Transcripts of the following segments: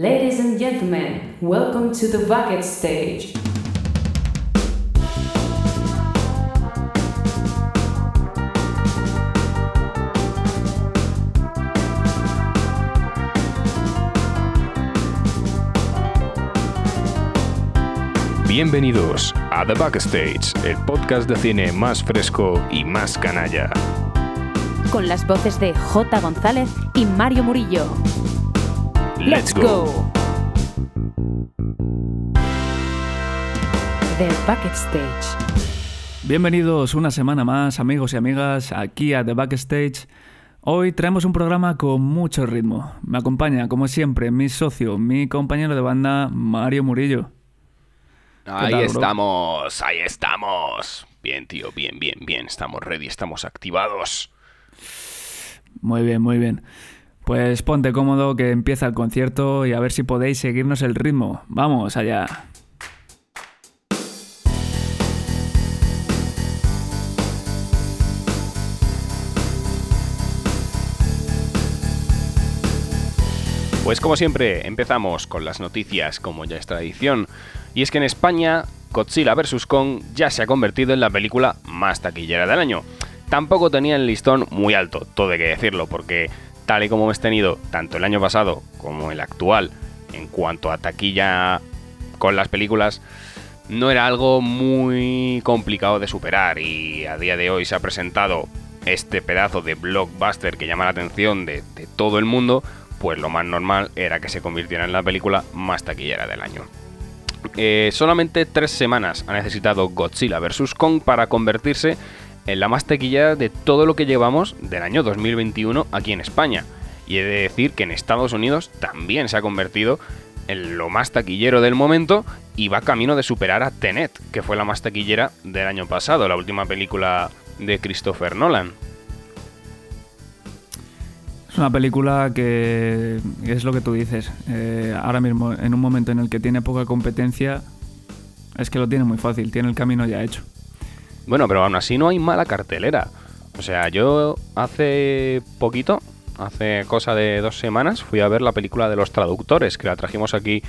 Ladies and gentlemen, welcome to the bucket stage. Bienvenidos a The Backstage, el podcast de cine más fresco y más canalla. con las voces de J. González y Mario Murillo. Let's go. The Backstage. Bienvenidos una semana más, amigos y amigas, aquí a The Backstage. Hoy traemos un programa con mucho ritmo. Me acompaña, como siempre, mi socio, mi compañero de banda, Mario Murillo. Ahí tal, estamos, ahí estamos. Bien, tío, bien, bien, bien. Estamos ready, estamos activados. Muy bien, muy bien. Pues ponte cómodo que empieza el concierto y a ver si podéis seguirnos el ritmo. Vamos allá. Pues como siempre, empezamos con las noticias, como ya es tradición. Y es que en España, Godzilla vs. Kong ya se ha convertido en la película más taquillera del año. Tampoco tenía el listón muy alto, todo hay que decirlo, porque tal y como hemos tenido tanto el año pasado como el actual en cuanto a taquilla con las películas, no era algo muy complicado de superar y a día de hoy se ha presentado este pedazo de blockbuster que llama la atención de, todo el mundo, pues lo más normal era que se convirtiera en la película más taquillera del año. Eh, solamente tres semanas ha necesitado Godzilla vs. Kong para convertirse en la más taquillera de todo lo que llevamos del año 2021 aquí en España. Y he de decir que en Estados Unidos también se ha convertido en lo más taquillero del momento y va camino de superar a Tenet, que fue la más taquillera del año pasado, la última película de Christopher Nolan. Es una película que es lo que tú dices. eh, ahora mismo, en un momento en el que tiene poca competencia, es que lo tiene muy fácil, tiene el camino ya hecho. Bueno, pero aún así no hay mala cartelera. O sea, yo hace poquito, hace cosa de dos semanas, fui a ver la película de los traductores, que la trajimos aquí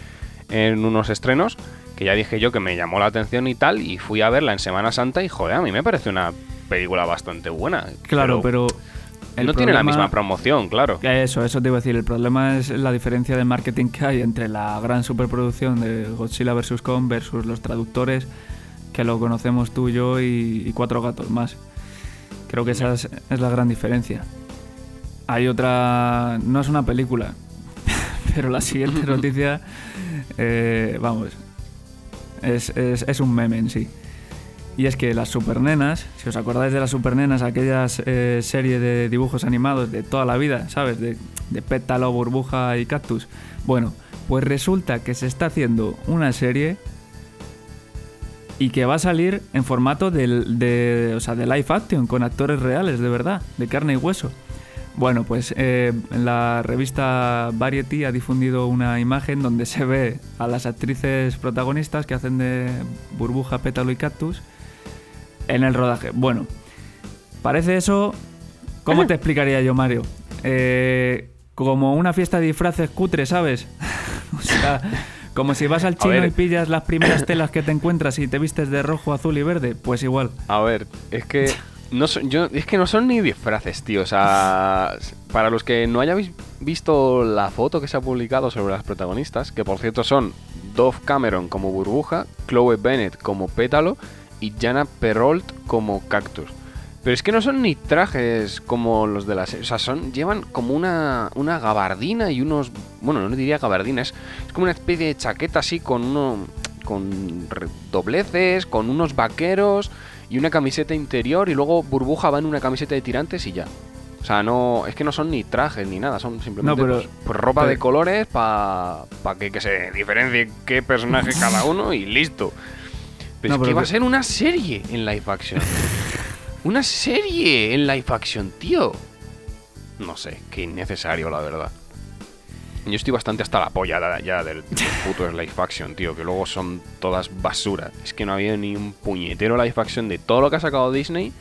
en unos estrenos, que ya dije yo que me llamó la atención y tal, y fui a verla en Semana Santa y joder, a mí me parece una película bastante buena. Claro, pero... el no tiene la misma promoción, claro. Eso, eso te iba a decir. El problema es la diferencia de marketing que hay entre la gran superproducción de Godzilla vs. Kong versus los traductores, que lo conocemos tú, yo y, y cuatro gatos más. Creo que esa es, es la gran diferencia. Hay otra... No es una película, pero la siguiente noticia, eh, vamos, es, es- es un meme en sí. Y es que las supernenas, si os acordáis de las supernenas, aquellas eh, serie de dibujos animados de toda la vida, ¿sabes? De, de pétalo, burbuja y cactus. Bueno, pues resulta que se está haciendo una serie y que va a salir en formato del- de, o sea, de live action, con actores reales, de verdad, de carne y hueso. Bueno, pues eh, la revista Variety ha difundido una imagen donde se ve a las actrices protagonistas que hacen de burbuja, pétalo y cactus en el rodaje. Bueno, parece eso. ¿Cómo te explicaría yo, Mario? Eh, como una fiesta de disfraces cutre, ¿sabes? o sea, como si vas al chino y pillas las primeras telas que te encuentras y te vistes de rojo, azul y verde. Pues igual. A ver, es que no son, yo, es que no son ni disfraces, tío. O sea, para los que no hayáis visto la foto que se ha publicado sobre las protagonistas, que por cierto son Dove Cameron como burbuja, Chloe Bennett como pétalo y Jana Perrault como cactus. Pero es que no son ni trajes como los de la serie. O sea, son, llevan como una, una gabardina y unos. Bueno, no diría gabardina, es, es como una especie de chaqueta así con uno. con dobleces, con unos vaqueros y una camiseta interior. Y luego burbuja va en una camiseta de tirantes y ya. O sea, no. Es que no son ni trajes ni nada, son simplemente No, pero- pues, pues ropa pero- de colores para que, que se diferencie qué personaje cada uno y listo. Pero No, es que va a ser una serie en live action. Una serie en live action, tío. No sé, qué innecesario, la verdad. Yo estoy bastante hasta la polla ya del, del puto live action, tío, que luego son todas basura. Es que no ha habido ni un puñetero live action de todo lo que ha sacado Disney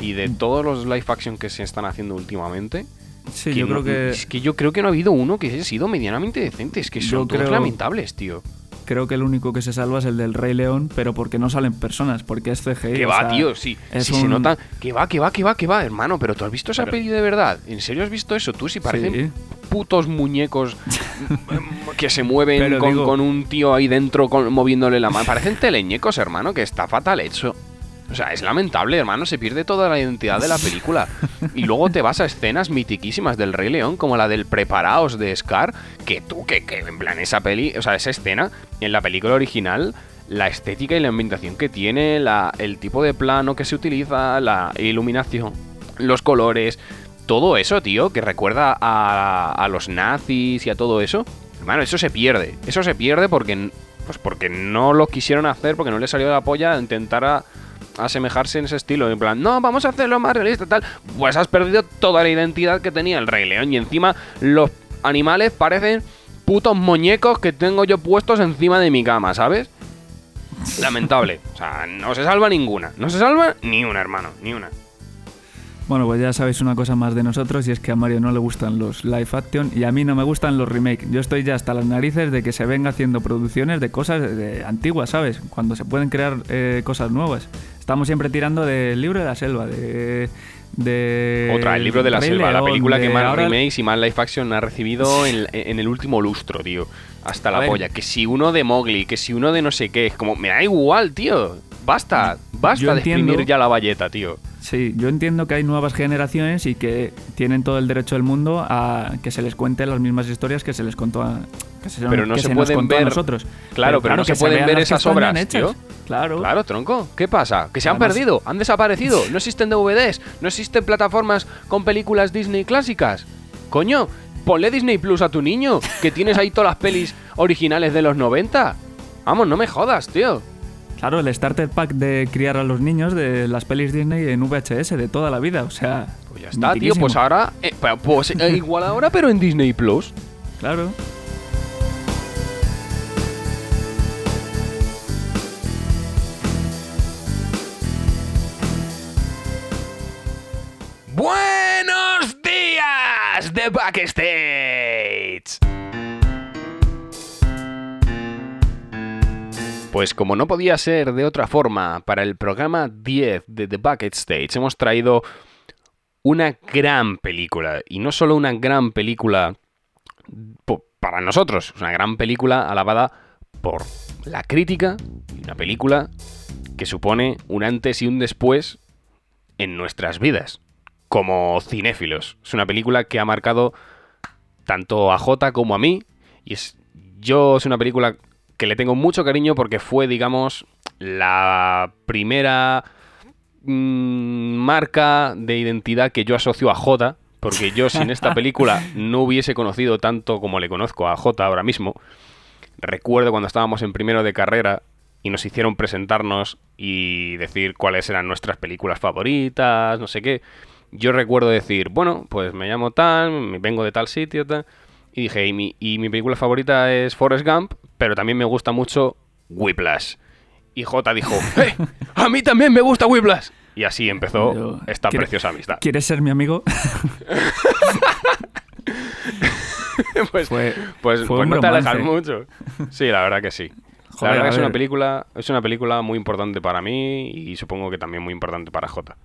y de todos los live action que se están haciendo últimamente. Sí, yo no- creo que Es que yo creo que no ha habido uno que haya sido medianamente decente. Es que son todos creo- lamentables, tío. Creo que el único que se salva es el del Rey León, pero porque no salen personas, porque es CGI. Que va, sea, tío, sí. es sí se un- nota. Que va, que va, que va, que va, hermano. Pero tú has visto esa Pero- peli de verdad. ¿En serio has visto eso? Tú sí parecen Sí. putos muñecos que se mueven con, digo- con un tío ahí dentro con- moviéndole la mano. Parecen teleñecos, hermano, que está fatal hecho. O sea, es lamentable, hermano, se pierde toda la identidad de la película. Y luego te vas a escenas mitiquísimas del Rey León, como la del Preparaos de Scar, que tú, que, que en plan esa peli, o sea, esa escena, en la película original, la estética y la ambientación que tiene, la, el tipo de plano que se utiliza, la iluminación, los colores, todo eso, tío, que recuerda a, a los nazis y a todo eso, hermano, eso se pierde. Eso se pierde porque, pues porque no lo quisieron hacer, porque no les salió la polla intentar a- asemejarse en ese estilo. En plan, no, vamos a hacerlo más realista, tal. Pues has perdido toda la identidad que tenía el Rey León y encima los animales parecen putos muñecos que tengo yo puestos encima de mi cama, ¿sabes? Lamentable. O sea, no se salva ninguna. No se salva ni una, hermano, ni una. Bueno, pues ya sabéis una cosa más de nosotros y es que a Mario no le gustan los live action y a mí no me gustan los remake. Yo estoy ya hasta las narices de que se venga haciendo producciones de cosas antiguas, ¿sabes? Cuando se pueden crear eh, cosas nuevas. Estamos siempre tirando del libro de la selva, de... de Otra, el libro de la Rey selva, la película que más ahora- remakes y más live action ha recibido en, en el último lustro, tío. Hasta A la ver. polla. Que si uno de Mowgli, que si uno de no sé qué. Es como, me da igual, tío. Basta, basta Yo de entiendo- exprimir ya la valleta, tío. Sí, yo entiendo que hay nuevas generaciones y que tienen todo el derecho del mundo a que se les cuente las mismas historias que se les contó a, que se, Pero no que se nos pueden ver- nosotros. Claro, pero no se pueden ver esas obras, tío. Claro. Claro, tronco. ¿Qué pasa? ¿Que se han perdido? ¿Han desaparecido? ¿No existen DVDs? ¿No existen plataformas con películas Disney clásicas? Coño, ponle Disney Plus a tu niño, que tienes ahí todas las pelis originales de los 90. Vamos, no me jodas, tío. Claro, el starter pack de criar a los niños de las pelis Disney en VHS de toda la vida, o sea. Pues ya está, tío. Pues ahora, eh, pues eh, igual ahora, pero en Disney Plus. Claro. De Backstage. Pues como no podía ser de otra forma, para el programa 10 de The Bucket Stage hemos traído una gran película. Y no solo una gran película para nosotros, una gran película alabada por la crítica y una película que supone un antes y un después en nuestras vidas como cinéfilos. Es una película que ha marcado tanto a Jota como a mí y es yo es una película que le tengo mucho cariño porque fue digamos la primera mm, marca de identidad que yo asocio a Jota porque yo sin esta película no hubiese conocido tanto como le conozco a Jota ahora mismo. Recuerdo cuando estábamos en primero de carrera y nos hicieron presentarnos y decir cuáles eran nuestras películas favoritas, no sé qué. Yo recuerdo decir, bueno, pues me llamo tal, me vengo de tal sitio, tal. Y dije, y mi, y mi película favorita es Forrest Gump, pero también me gusta mucho Whiplash. Y J dijo, ¡eh! ¡A mí también me gusta Whiplash! Y así empezó Yo- esta ¿Quiere- preciosa amistad. ¿Quieres ser mi amigo? pues Fue- pues, fue pues no te alejas mucho. Sí, la verdad que sí. Joder, la verdad que es una película, es una película muy importante para mí y supongo que también muy importante para J.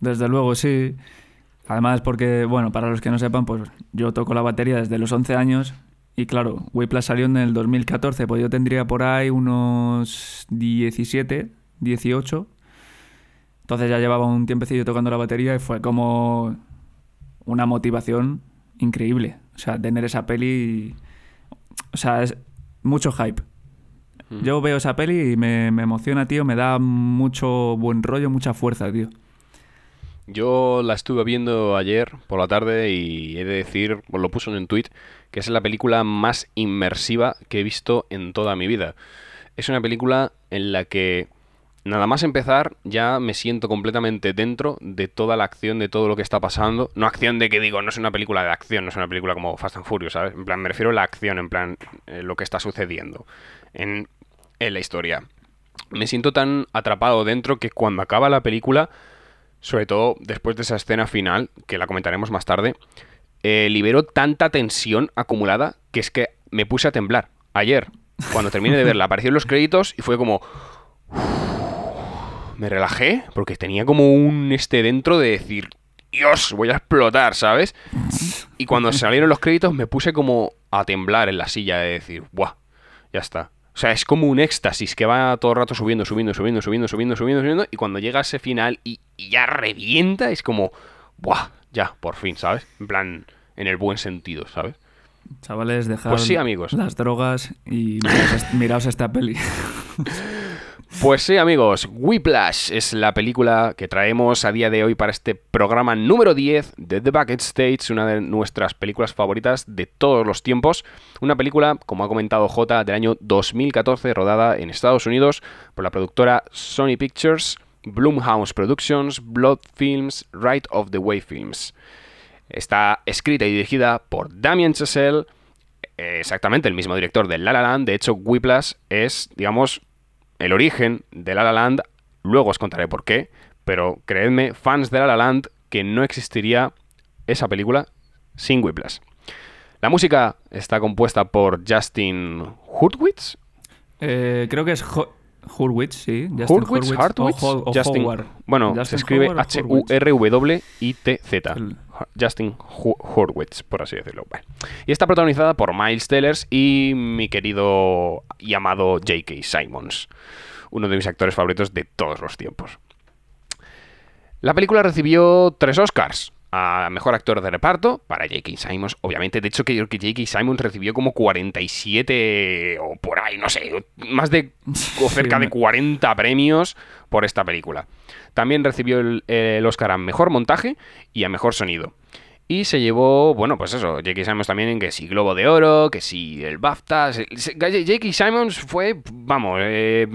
Desde luego, sí. Además, porque, bueno, para los que no sepan, pues yo toco la batería desde los 11 años. Y claro, Whiplash salió en el 2014, pues yo tendría por ahí unos 17, 18. Entonces ya llevaba un tiempecillo tocando la batería y fue como una motivación increíble. O sea, tener esa peli. O sea, es mucho hype. Yo veo esa peli y me, me emociona, tío. Me da mucho buen rollo, mucha fuerza, tío. Yo la estuve viendo ayer por la tarde y he de decir, lo puso en un tweet, que es la película más inmersiva que he visto en toda mi vida. Es una película en la que nada más empezar ya me siento completamente dentro de toda la acción, de todo lo que está pasando. No acción de que digo, no es una película de acción, no es una película como Fast and Furious, ¿sabes? En plan, me refiero a la acción, en plan, eh, lo que está sucediendo en, en la historia. Me siento tan atrapado dentro que cuando acaba la película sobre todo después de esa escena final, que la comentaremos más tarde, eh, liberó tanta tensión acumulada que es que me puse a temblar. Ayer, cuando terminé de verla, aparecieron los créditos y fue como... Me relajé porque tenía como un este dentro de decir, Dios, voy a explotar, ¿sabes? Y cuando salieron los créditos me puse como a temblar en la silla de decir, ¡buah! Ya está. O sea, es como un éxtasis que va todo el rato subiendo, subiendo, subiendo, subiendo, subiendo, subiendo, subiendo. Y cuando llega ese final y, y ya revienta, es como, ¡buah! Ya, por fin, ¿sabes? En plan, en el buen sentido, ¿sabes? Chavales, dejad Pues sí, amigos. las drogas y miraos, miraos esta peli. Pues sí, amigos, Whiplash es la película que traemos a día de hoy para este programa número 10 de The Bucket Stage, una de nuestras películas favoritas de todos los tiempos. Una película, como ha comentado J, del año 2014, rodada en Estados Unidos por la productora Sony Pictures, Blumhouse Productions, Blood Films, Right of the Way Films. Está escrita y dirigida por Damien Chazelle, exactamente el mismo director de La La Land. De hecho, Whiplash es, digamos, el origen de La La Land. Luego os contaré por qué. Pero creedme, fans de La La Land, que no existiría esa película sin Whiplash. La música está compuesta por Justin Hurwitz. Eh, creo que es Hurwitz, sí. Justin Hurwitz, Hartwitz, o, o Justin- Howard. Bueno, se Justin escribe Howard o Hurwitz. H-U-R-W-I-T-Z. Justin Hu- Hurwitz, por así decirlo. Bueno. Y está protagonizada por Miles Tellers y mi querido y amado J.K. Simons, uno de mis actores favoritos de todos los tiempos. La película recibió tres Oscars. A mejor actor de reparto para J.K. Simons, obviamente. De hecho, que, que J.K. Simons recibió como 47 o por ahí, no sé, más de o cerca de me- 40 premios por esta película. También recibió el, el Oscar a mejor montaje y a mejor sonido. Y se llevó, bueno, pues eso, J.K. Simons también en que si Globo de Oro, que si el BAFTA. J.K. Simons fue, vamos, eh,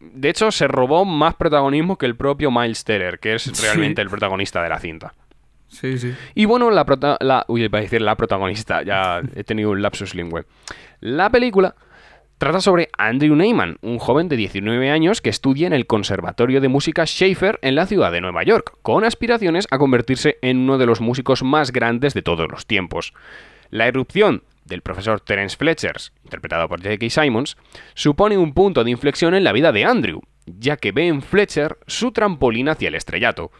de hecho se robó más protagonismo que el propio Miles Teller, que es Sí. realmente el protagonista de la cinta. Sí, sí. Y bueno, la, prota la decir la protagonista, ya he tenido un lapsus lingüe. La película trata sobre Andrew Neyman, un joven de 19 años que estudia en el Conservatorio de Música Schaeffer en la ciudad de Nueva York, con aspiraciones a convertirse en uno de los músicos más grandes de todos los tiempos. La irrupción del profesor Terence Fletcher, interpretado por J.K. Simons, supone un punto de inflexión en la vida de Andrew, ya que ve en Fletcher su trampolín hacia el estrellato.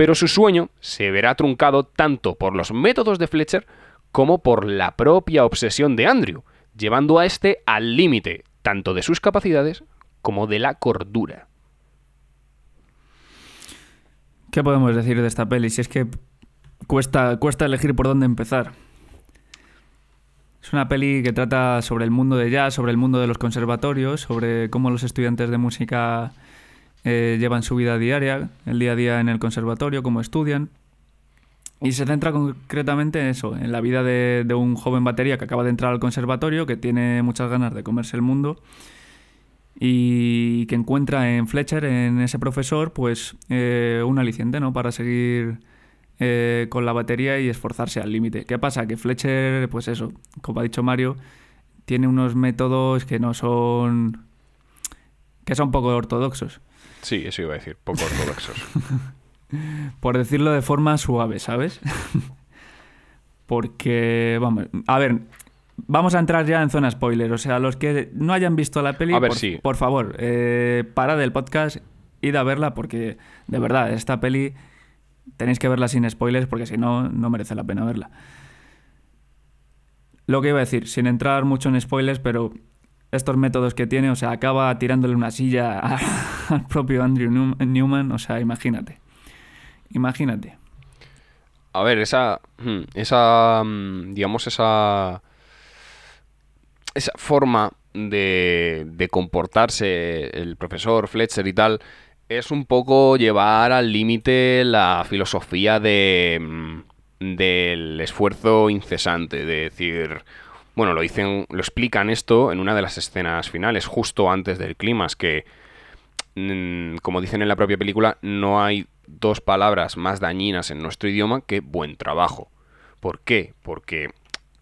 Pero su sueño se verá truncado tanto por los métodos de Fletcher como por la propia obsesión de Andrew, llevando a este al límite tanto de sus capacidades como de la cordura. ¿Qué podemos decir de esta peli? Si es que cuesta, cuesta elegir por dónde empezar. Es una peli que trata sobre el mundo de jazz, sobre el mundo de los conservatorios, sobre cómo los estudiantes de música eh, llevan su vida diaria, el día a día en el conservatorio, cómo estudian. Y se centra concretamente en eso, en la vida de, un joven batería que acaba de entrar al conservatorio, que tiene muchas ganas de comerse el mundo y que encuentra en Fletcher, en ese profesor, pues eh, un aliciente, ¿no? Para seguir eh, con la batería y esforzarse al límite. ¿Qué pasa? Que Fletcher, pues eso, como ha dicho Mario, tiene unos métodos que no son... que son poco ortodoxos. Sí, eso iba a decir, poco ortodoxos. Por decirlo de forma suave, ¿sabes? Porque, vamos, a ver, vamos a entrar ya en zona spoiler. O sea, los que no hayan visto la peli, A ver, por, sí. por favor, eh, parad el podcast, id a verla porque, de verdad, esta peli tenéis que verla sin spoilers porque si no, no merece la pena verla. Lo que iba a decir, sin entrar mucho en spoilers, pero estos métodos que tiene, o sea, acaba tirándole una silla al propio Andrew Newman, o sea, imagínate. Imagínate. A ver, esa. hmm, Esa. mm, Digamos, esa. Esa forma de, de comportarse el profesor Fletcher y tal. Es un poco llevar al límite la filosofía de. mm, del esfuerzo incesante. De decir. Bueno, lo dicen. Lo explican esto en una de las escenas finales, justo antes del clímax, que. mm, Como dicen en la propia película, no hay dos palabras más dañinas en nuestro idioma que buen trabajo. ¿Por qué? Porque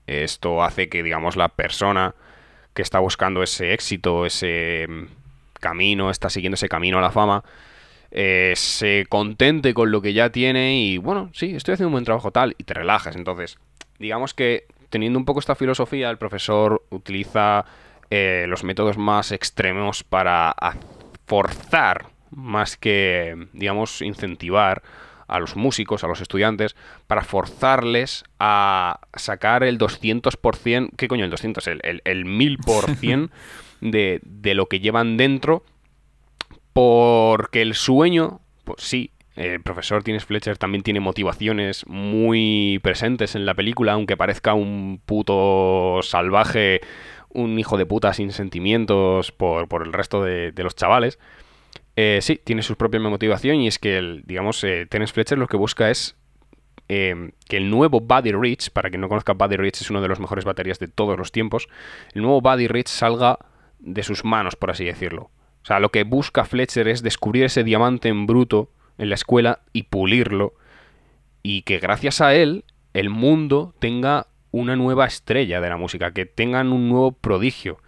esto hace que, digamos, la persona que está buscando ese éxito, ese mm, camino, está siguiendo ese camino a la fama, eh, se contente con lo que ya tiene y bueno, sí, estoy haciendo un buen trabajo tal y te relajas. Entonces, digamos que teniendo un poco esta filosofía, el profesor utiliza eh, los métodos más extremos para forzar más que, digamos, incentivar a los músicos, a los estudiantes, para forzarles a sacar el 200%, ¿qué coño el 200? El, el, el 1000% de, de lo que llevan dentro, porque el sueño, pues sí, el profesor Tines Fletcher también tiene motivaciones muy presentes en la película, aunque parezca un puto salvaje, un hijo de puta sin sentimientos por, por el resto de, los chavales. Eh, sí, tiene su propia motivación y es que, el, digamos, eh, Fletcher lo que busca es eh, que el nuevo Buddy Rich, para quien no conozca, Buddy Rich es uno de los mejores baterías de todos los tiempos, el nuevo Buddy Rich salga de sus manos, por así decirlo. O sea, lo que busca Fletcher es descubrir ese diamante en bruto en la escuela y pulirlo y que gracias a él el mundo tenga una nueva estrella de la música, que tengan un nuevo prodigio.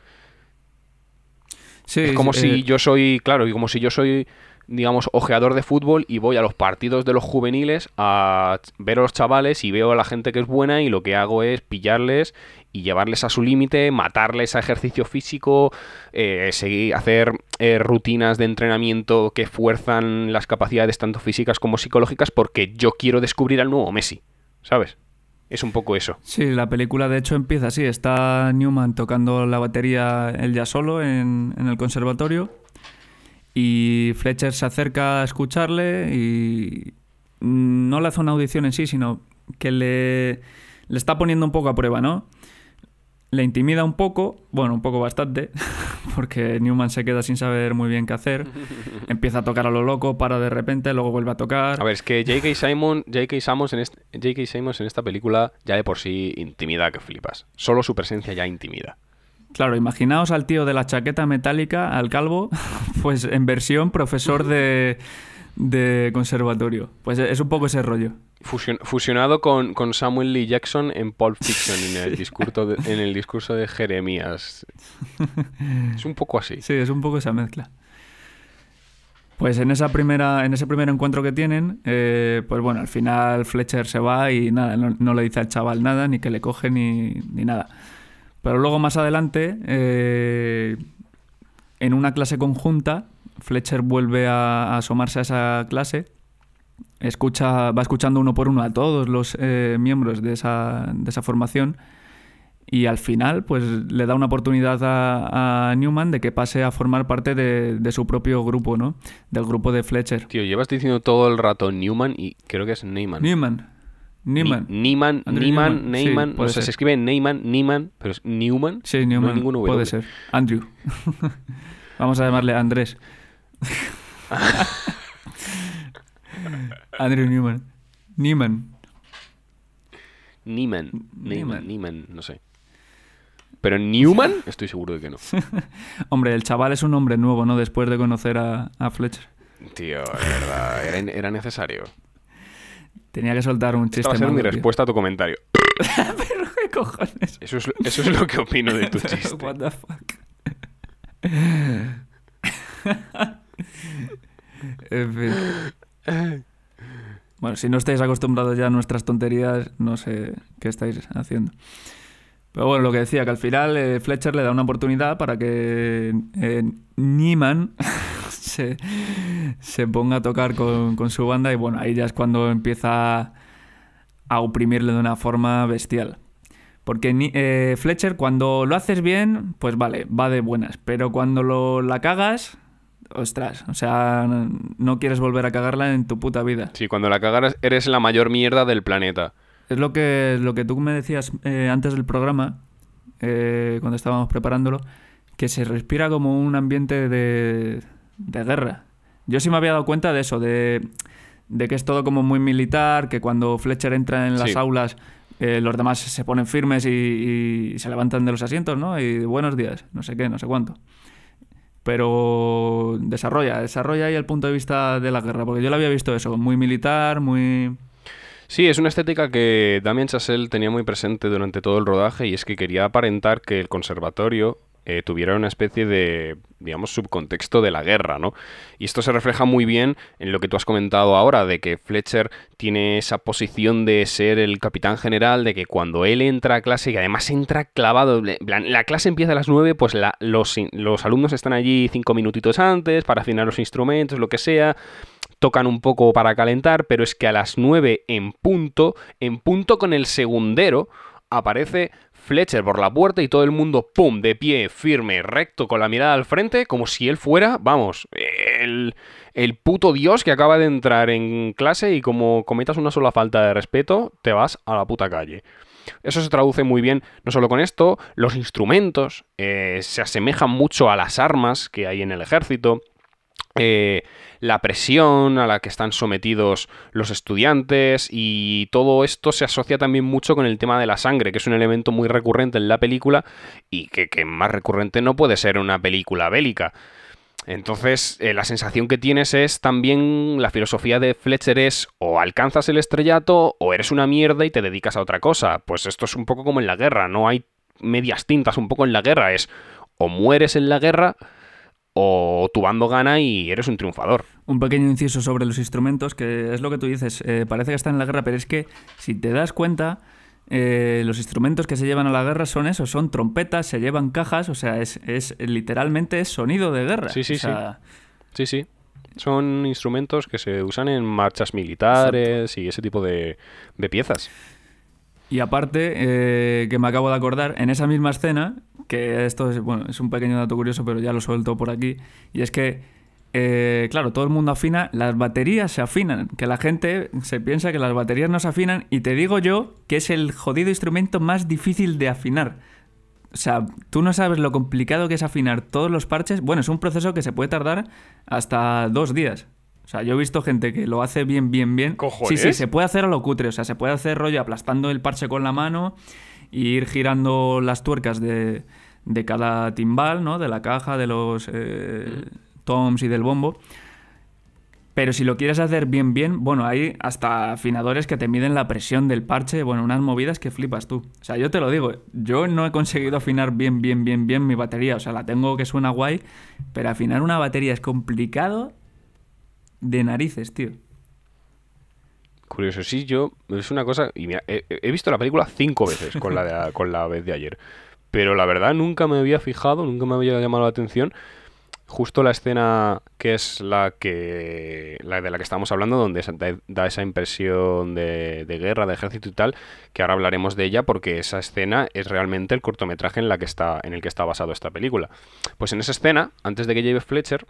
Sí, Es como si eh, yo soy, claro, y como si yo soy, digamos, ojeador de fútbol y voy a los partidos de los juveniles a ver a los chavales y veo a la gente que es buena y lo que hago es pillarles y llevarles a su límite, matarles a ejercicio físico, eh, seguir, hacer eh, rutinas de entrenamiento que fuerzan las capacidades tanto físicas como psicológicas porque yo quiero descubrir al nuevo Messi, ¿sabes? Es un poco eso. Sí, la película de hecho empieza así. Está Newman tocando la batería él ya solo en, en el conservatorio y Fletcher se acerca a escucharle y no le hace una audición en sí, sino que le, le está poniendo un poco a prueba, ¿no? Le intimida un poco, bueno, un poco bastante, porque Newman se queda sin saber muy bien qué hacer. Empieza a tocar a lo loco, para de repente, luego vuelve a tocar. A ver, es que J.K. Simon, J.K. Simmons en, J.K. Simmons en esta película ya de por sí intimida que flipas. Solo su presencia ya intimida. Claro, imaginaos al tío de la chaqueta metálica, al calvo, pues en versión profesor de, de conservatorio. Pues es un poco ese rollo. Fusion- fusionado con, con Samuel Lee Jackson en Pulp Fiction, en el, discurso de, en el discurso de Jeremías. Es un poco así. Sí, es un poco esa mezcla. Pues en esa primera, en ese primer encuentro que tienen, eh, pues bueno, al final Fletcher se va y nada, no, no le dice al chaval nada, ni que le coge ni, ni nada. Pero luego más adelante, eh, en una clase conjunta, Fletcher vuelve a, a asomarse a esa clase, escucha, va escuchando uno por uno a todos los eh, miembros de esa, de esa formación y al final pues le da una oportunidad a, a Newman de que pase a formar parte de, de su propio grupo, ¿no? Del grupo de Fletcher. Tío, llevas diciendo todo el rato Newman y creo que es Neyman. Newman. Neiman, Andrew Neiman, Newman, sí, no sé, se escribe Neyman, Neiman, pero es Newman. Sí, No Newman. ningún W. puede ser. Andrew. Vamos a llamarle Andrés. Andrew Newman. Neiman, Neiman. Neiman, Neiman, no sé. Pero Newman, estoy seguro de que no. Hombre, el chaval es un hombre nuevo, ¿no? Después de conocer a, a Fletcher. Tío, de verdad, era, era necesario. Tenía que soltar un Esta chiste va a ser mi tío. respuesta a tu comentario. ¿Qué cojones? Eso es, eso es lo que opino de tu chiste. What the fuck. en fin. Bueno, si no estáis acostumbrados ya a nuestras tonterías, no sé qué estáis haciendo. Pero bueno, lo que decía, que al final eh, Fletcher le da una oportunidad para que eh, Neiman se, se ponga a tocar con, con su banda y bueno, ahí ya es cuando empieza a oprimirle de una forma bestial. Porque eh, Fletcher, cuando lo haces bien, pues vale, va de buenas. Pero cuando lo, la cagas, ostras, o sea, no, quieres volver a cagarla en tu puta vida. Sí, cuando la cagaras eres la mayor mierda del planeta. Es lo que, lo que tú me decías eh, antes del programa, eh, cuando estábamos preparándolo, que se respira como un ambiente de, de guerra. Yo sí me había dado cuenta de eso, de, de que es todo como muy militar, que cuando Fletcher entra en las Sí. aulas, eh, los demás se ponen firmes y, y se levantan de los asientos, ¿no? Y buenos días, no sé qué, no sé cuánto. Pero desarrolla, desarrolla ahí el punto de vista de la guerra, porque yo lo había visto eso, muy militar, muy... Sí, es una estética que Damien Chazelle tenía muy presente durante todo el rodaje y es que quería aparentar que el conservatorio eh, tuviera una especie de, digamos, subcontexto de la guerra, ¿no? Y esto se refleja muy bien en lo que tú has comentado ahora, de que Fletcher tiene esa posición de ser el capitán general, de que cuando él entra a clase, y además entra clavado, la clase empieza a las 9, pues los, los alumnos están allí cinco minutitos antes para afinar los instrumentos, lo que sea, tocan un poco para calentar, pero es que a las 9 en punto, en punto con el segundero, aparece Fletcher por la puerta y todo el mundo, ¡pum!, de pie, firme, recto, con la mirada al frente, como si él fuera, vamos, el, el puto dios que acaba de entrar en clase y como cometas una sola falta de respeto, te vas a la puta calle. Eso se traduce muy bien, no solo con esto, los instrumentos eh, se asemejan mucho a las armas que hay en el ejército. Eh, la presión a la que están sometidos los estudiantes y todo esto se asocia también mucho con el tema de la sangre, que es un elemento muy recurrente en la película y que, más recurrente no puede ser una película bélica. Entonces, eh, la sensación que tienes es también la filosofía de Fletcher es o alcanzas el estrellato o eres una mierda y te dedicas a otra cosa. Pues esto es un poco como en la guerra, no hay medias tintas un poco en la guerra, es o mueres en la guerra o tu bando gana y eres un triunfador. Un pequeño inciso sobre los instrumentos, que es lo que tú dices, eh, parece que están en la guerra, pero es que si te das cuenta, eh, los instrumentos que se llevan a la guerra son eso, son trompetas, se llevan cajas, o sea, es, es literalmente es sonido de guerra. Sí, sí, sí. Sí, sí. Son instrumentos que se usan en marchas militares y ese tipo de, de piezas. Y aparte, eh, que me acabo de acordar, en esa misma escena, que esto es, bueno, es un pequeño dato curioso, pero ya lo suelto por aquí, y es que, eh, claro, todo el mundo afina, las baterías se afinan, que la gente se piensa que las baterías no se afinan, y te digo yo que es el jodido instrumento más difícil de afinar. O sea, tú no sabes lo complicado que es afinar todos los parches. Bueno, es un proceso que se puede tardar hasta dos días. O sea, yo he visto gente que lo hace bien, bien, bien. Sí, sí, se puede hacer a lo cutre. O sea, se puede hacer rollo aplastando el parche con la mano y ir girando las tuercas de, de cada timbal, ¿no? De la caja, de los eh, toms y del bombo. Pero si lo quieres hacer bien, bien, bueno, hay hasta afinadores que te miden la presión del parche, bueno, unas movidas que flipas tú. O sea, yo te lo digo, yo no he conseguido afinar bien, bien, bien, bien mi batería. O sea, la tengo que suena guay, pero afinar una batería es complicado de narices, tío. Curioso, sí, yo. Es una cosa. Y he, visto la película cinco veces con la, con la vez de ayer. Pero la verdad nunca me había fijado, nunca me había llamado la atención. Justo la escena que es la que. la de la que estamos hablando, donde da, esa impresión de, de, guerra, de ejército y tal, que ahora hablaremos de ella, porque esa escena es realmente el cortometraje en la que está. en el que está basado esta película. Pues en esa escena, antes de que lleve Fletcher,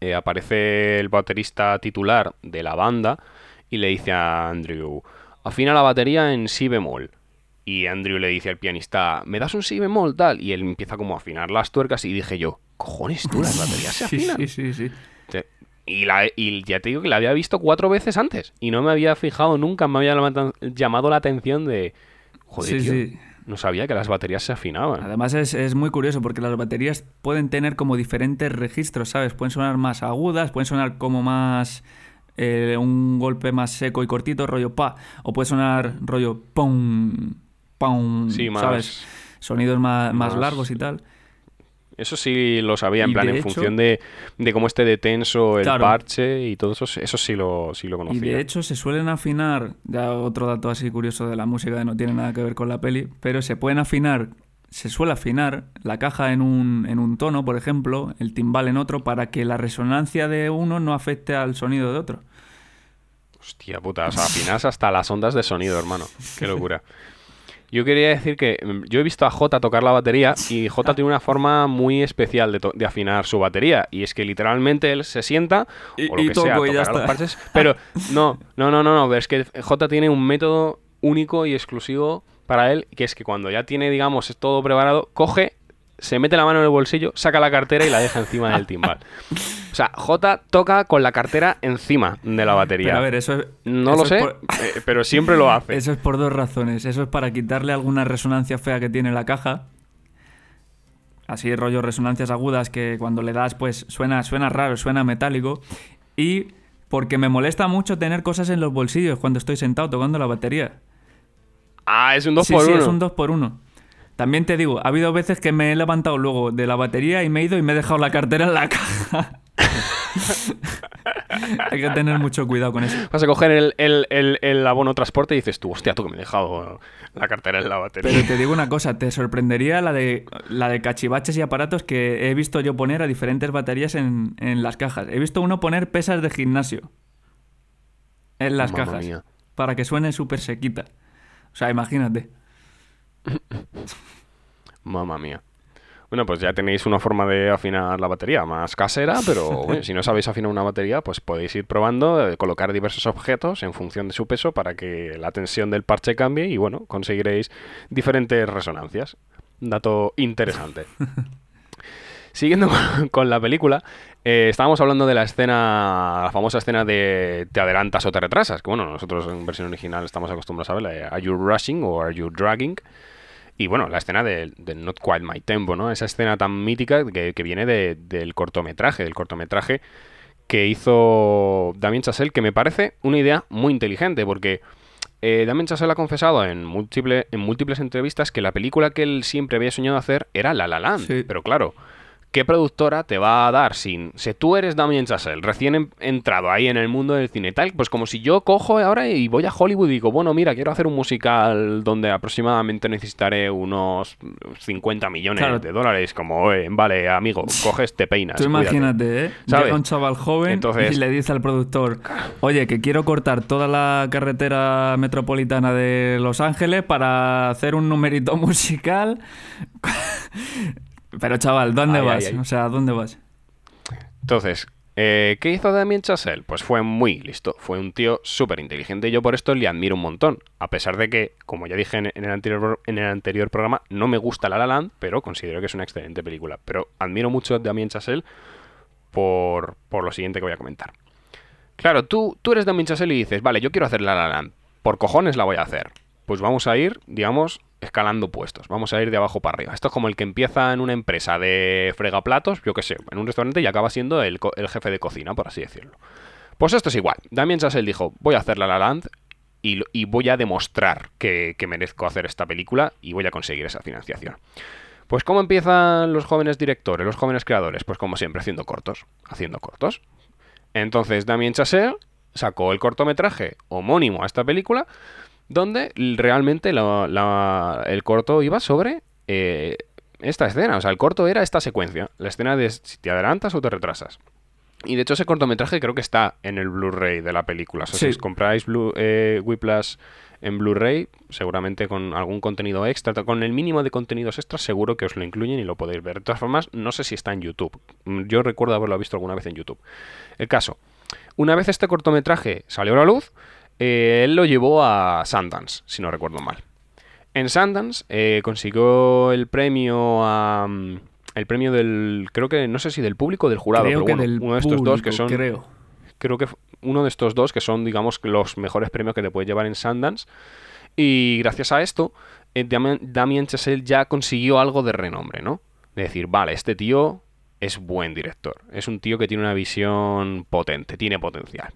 eh, aparece el baterista titular de la banda y le dice a Andrew, afina la batería en si bemol. Y Andrew le dice al pianista, ¿me das un si bemol tal? Y él empieza como a afinar las tuercas y dije yo, cojones tú, las baterías se afinan. Sí, sí, sí. Y, la, y, ya te digo que la había visto cuatro veces antes y no me había fijado nunca, me había llamado la atención de... Joder, tío, no sabía que las baterías se afinaban. Además es, muy curioso porque las baterías pueden tener como diferentes registros, ¿sabes? Pueden sonar más agudas, pueden sonar como más... Eh, un golpe más seco y cortito, rollo pa, o puede sonar rollo pum, pum, sí, ¿sabes? Sonidos más, más largos y tal. Eso sí lo sabía, en plan, en función de, cómo esté de tenso el parche y todo eso, eso sí lo, sí lo conocía. Y de hecho se suelen afinar, ya otro dato así curioso de la música que no tiene nada que ver con la peli, pero se pueden afinar, se suele afinar la caja en un, en un tono, por ejemplo, el timbal en otro, para que la resonancia de uno no afecte al sonido de otro. Hostia puta, o sea, afinas hasta las ondas de sonido, hermano. Qué locura. Yo quería decir que mm, yo he visto a J tocar la batería y J tiene una forma muy especial de, afinar su batería. Y es que literalmente él se sienta o lo que sea, tocará los parches. Pero no, no, no, no, no. Es que J tiene un método único y exclusivo para él, que es que cuando ya tiene, digamos, todo preparado, coge se mete la mano en el bolsillo, saca la cartera y la deja encima del timbal. O sea, J toca con la cartera encima de la batería. Pero a ver, eso es, No lo sé, eh, pero siempre lo hace. Eso es por dos razones. Eso es para quitarle alguna resonancia fea que tiene la caja. Así rollo resonancias agudas que cuando le das pues suena, suena raro, suena metálico. Y porque me molesta mucho tener cosas en los bolsillos cuando estoy sentado tocando la batería. Ah, es un 2 por 1 Sí, es un 2 por 1 También te digo, ha habido veces que me he levantado luego de la batería y me he ido y me he dejado la cartera en la caja. Hay que tener mucho cuidado con eso. Vas a coger el, el- el- el abono transporte y dices tú, hostia, tú que me he dejado la cartera en la batería. Pero te digo una cosa, te sorprendería la de, la de cachivaches y aparatos que he visto yo poner a diferentes baterías en, en las cajas. He visto uno poner pesas de gimnasio en las Mamma cajas mía. para que suene súper sequita. O sea, imagínate. Mamma mía. Bueno, pues ya tenéis una forma de afinar la batería más casera, pero bueno, si no sabéis afinar una batería, pues podéis ir probando, eh, colocar diversos objetos en función de su peso para que la tensión del parche cambie y bueno, conseguiréis diferentes resonancias. Dato interesante. Siguiendo con, la película, eh, estábamos hablando de la escena, la famosa escena de te adelantas o te retrasas, que bueno, nosotros en versión original estamos acostumbrados a ver la de Are you rushing o Are you dragging? Y bueno, la escena de, de Not Quite My Tempo, ¿no? Esa escena tan mítica que, que viene de- del cortometraje, del cortometraje que hizo Damien Chazelle, que me parece una idea muy inteligente, porque eh, Damien Chazelle ha confesado en, múltiple- en múltiples entrevistas que la película que él siempre había soñado hacer era La La Land. Sí. Pero claro, ¿qué productora te va a dar sin... Si tú eres Damien Chazelle, recién en- entrado ahí en el mundo del cine tal, pues como si yo cojo ahora y voy a Hollywood y digo, bueno, mira, quiero hacer un musical donde aproximadamente necesitaré unos 50 millones Claro. de dólares, como, eh, vale, amigo, coges, te peinas. Tú cuídate". imagínate, ¿eh? ¿Sabes? Llega un chaval joven Entonces- y le dice al productor, oye, que quiero cortar toda la carretera metropolitana de Los Ángeles para hacer un numerito musical. Pero chaval, ¿dónde Ay, vas? ay, ay. O sea, ¿dónde vas? Entonces, eh, ¿qué hizo Damien Chazelle? Pues fue muy listo, fue un tío súper inteligente y yo por esto le admiro un montón. A pesar de que, como ya dije en, en el anterior, en el anterior programa, no me gusta La La Land, pero considero que es una excelente película. Pero admiro mucho a Damien Chazelle por, por lo siguiente que voy a comentar. Claro, tú, tú eres Damien Chazelle y dices, vale, yo quiero hacer La La Land. Por cojones la voy a hacer. Pues vamos a ir, digamos, escalando puestos. Vamos a ir de abajo para arriba. Esto es como el que empieza en una empresa de fregaplatos, yo qué sé, en un restaurante y acaba siendo el, el jefe de cocina, por así decirlo. Pues esto es igual. Damien Chazelle dijo, voy a hacer La La Land y, y voy a demostrar que, que merezco hacer esta película y voy a conseguir esa financiación. Pues ¿cómo empiezan los jóvenes directores, los jóvenes creadores? Pues como siempre, haciendo cortos. Haciendo cortos. Entonces Damien Chazelle sacó el cortometraje homónimo a esta película, donde realmente la- la- el corto iba sobre eh, esta escena. O sea, el corto era esta secuencia, la escena de si te adelantas o te retrasas. Y de hecho ese cortometraje creo que está en el Blu-ray de la película. O sea, Sí. si os compráis Blu eh, Whiplash en Blu-ray, seguramente con algún contenido extra, con el mínimo de contenidos extras, seguro que os lo incluyen y lo podéis ver. De todas formas, no sé si está en YouTube. Mm, Yo recuerdo haberlo visto alguna vez en YouTube. El caso, una vez este cortometraje salió a la luz, eh, él lo llevó a Sundance, si no recuerdo mal. En Sundance eh, consiguió el premio a... mm, El premio del... Creo que... No sé si del público o del jurado, creo pero que bueno, del uno de estos dos que son Creo. creo que uno de estos dos que son, digamos, los mejores premios que te puedes llevar en Sundance. Y gracias a esto, eh, Damien, Damien Chazelle ya consiguió algo de renombre, ¿no? De decir, vale, este tío es buen director. Es un tío que tiene una visión potente, tiene potencial.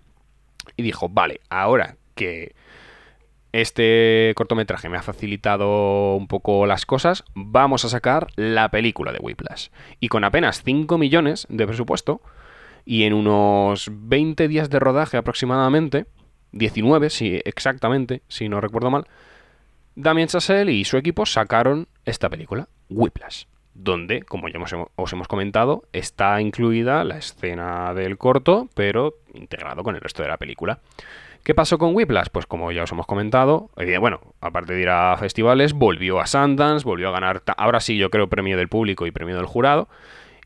Y dijo, vale, ahora que este cortometraje me ha facilitado un poco las cosas, vamos a sacar la película de Whiplash. Y con apenas 5 millones de presupuesto, y en unos 20 días de rodaje aproximadamente, 19, sí, exactamente, si no recuerdo mal, Damien Chazelle y su equipo sacaron esta película, Whiplash, donde, como ya os hemos comentado, está incluida la escena del corto, pero integrado con el resto de la película. ¿Qué pasó con Whiplash? Pues como ya os hemos comentado, eh, bueno, aparte de ir a festivales, volvió a Sundance, volvió a ganar, ahora sí yo creo, premio del público y premio del jurado.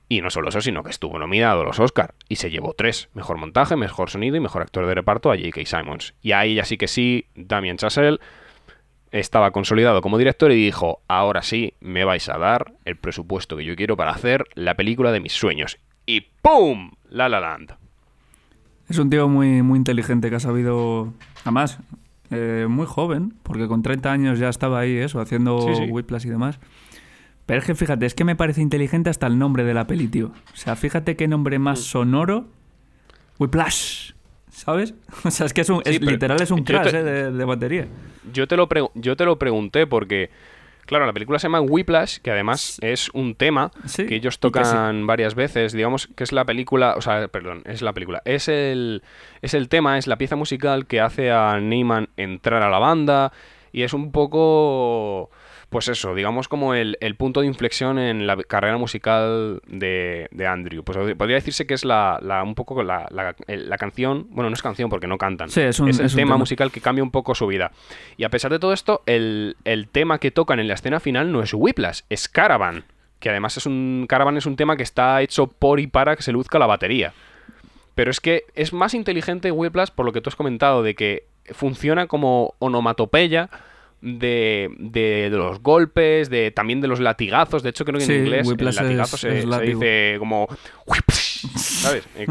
Y no solo eso, sino que estuvo nominado a los Oscar y se llevó tres. Mejor montaje, mejor sonido y mejor actor de reparto a J.K. Simons. Y ahí ya sí que sí, Damien Chazelle estaba consolidado como director y dijo, ahora sí, me vais a dar el presupuesto que yo quiero para hacer la película de mis sueños. Y ¡pum! La La Land. Es un tío muy, muy inteligente que ha sabido. Además, eh, muy joven, porque con 30 años ya estaba ahí, eso, haciendo Sí, sí. Whiplash y demás. Pero es que fíjate, es que me parece inteligente hasta el nombre de la peli, tío. O sea, fíjate qué nombre más Mm. sonoro. Whiplash. ¿Sabes? O sea, es que es un. Sí, es- pero literal es un te- crash eh, de, de batería. Yo te, lo yo te lo pregunté porque Claro, la película se llama Whiplash, que además es un tema Sí, que ellos y que sí. tocan varias veces. Digamos que es la película, o sea, perdón, es la película. Es el, es el tema, es la pieza musical que hace a Neyman entrar a la banda y es un poco, pues eso, digamos como el, el punto de inflexión en la carrera musical de, de Andrew. Pues podría decirse que es la, la- un poco la, la- el- la canción, bueno, no es canción porque no cantan. Sí, es un- el es tema tema. musical que cambia un poco su vida. Y a pesar de todo esto, el, el tema que tocan en la escena final no es Whiplash, es Caravan. Que además es un. Caravan es un tema que está hecho por y para que se luzca la batería. Pero es que es más inteligente Whiplash por lo que tú has comentado, de que funciona como onomatopeya de, de- de los golpes, de también de los latigazos. De hecho, creo que Sí, en inglés el latigazo es- se, es se látigo. dice como... ¿Sabes? Eh,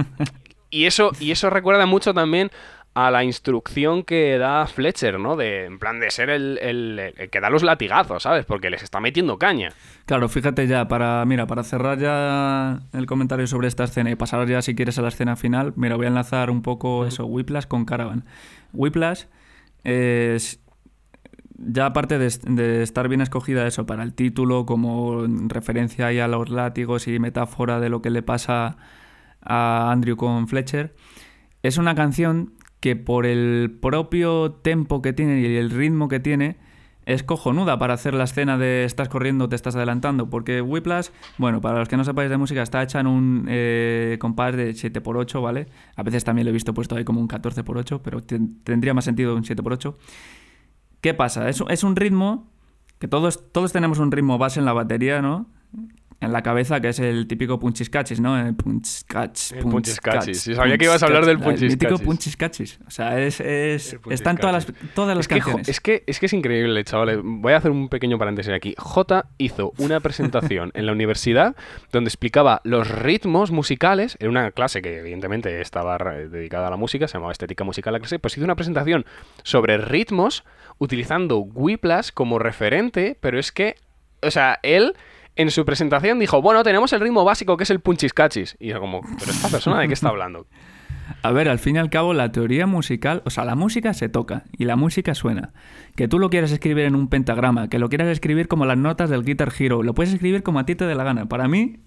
y eso, y eso recuerda mucho también a la instrucción que da Fletcher, ¿no? De, en plan de ser el, el- el que da los latigazos, ¿sabes? Porque les está metiendo caña. Claro, fíjate ya, para, mira, para cerrar ya el comentario sobre esta escena y pasar ya si quieres a la escena final, mira, voy a enlazar un poco eso, Whiplash con Caravan. Whiplash es ya aparte de, estar bien escogida eso para el título como referencia a los látigos y metáfora de lo que le pasa a Andrew con Fletcher, es una canción que por el propio tempo que tiene y el ritmo que tiene es cojonuda para hacer la escena de estás corriendo, te estás adelantando, porque Whiplash, bueno, para los que no sepáis de música, está hecha en un eh, compás de 7x8, ¿vale? A veces también lo he visto puesto ahí como un 14x8, pero ten- tendría más sentido un 7x8. ¿Qué pasa? Es, es un ritmo que todos, todos tenemos un ritmo base en la batería, ¿no? En la cabeza, que es el típico punchiscachis, ¿no? El punchis-cachis, El punchis-cachis. Sí, sabía que ibas a hablar del punchis-cachis. El mítico punchis-cachis. O sea, es, es, El está en todas las, todas las Es que, es, que, es que es increíble, chavales. Voy a hacer un pequeño paréntesis aquí. J hizo una presentación en la universidad donde explicaba los ritmos musicales. En una clase que evidentemente estaba dedicada a la música, se llamaba Estética Musical la clase. Pues hizo una presentación sobre ritmos utilizando Whiplash como referente, pero es que, o sea, él en su presentación dijo, bueno, tenemos el ritmo básico que es el punchiskachis. Y yo como, pero esta persona de qué está hablando. A ver, al fin y al cabo, la teoría musical, o sea, la música se toca y la música suena. Que tú lo quieras escribir en un pentagrama, que lo quieras escribir como las notas del Guitar Hero, lo puedes escribir como a ti te dé la gana. Para mí,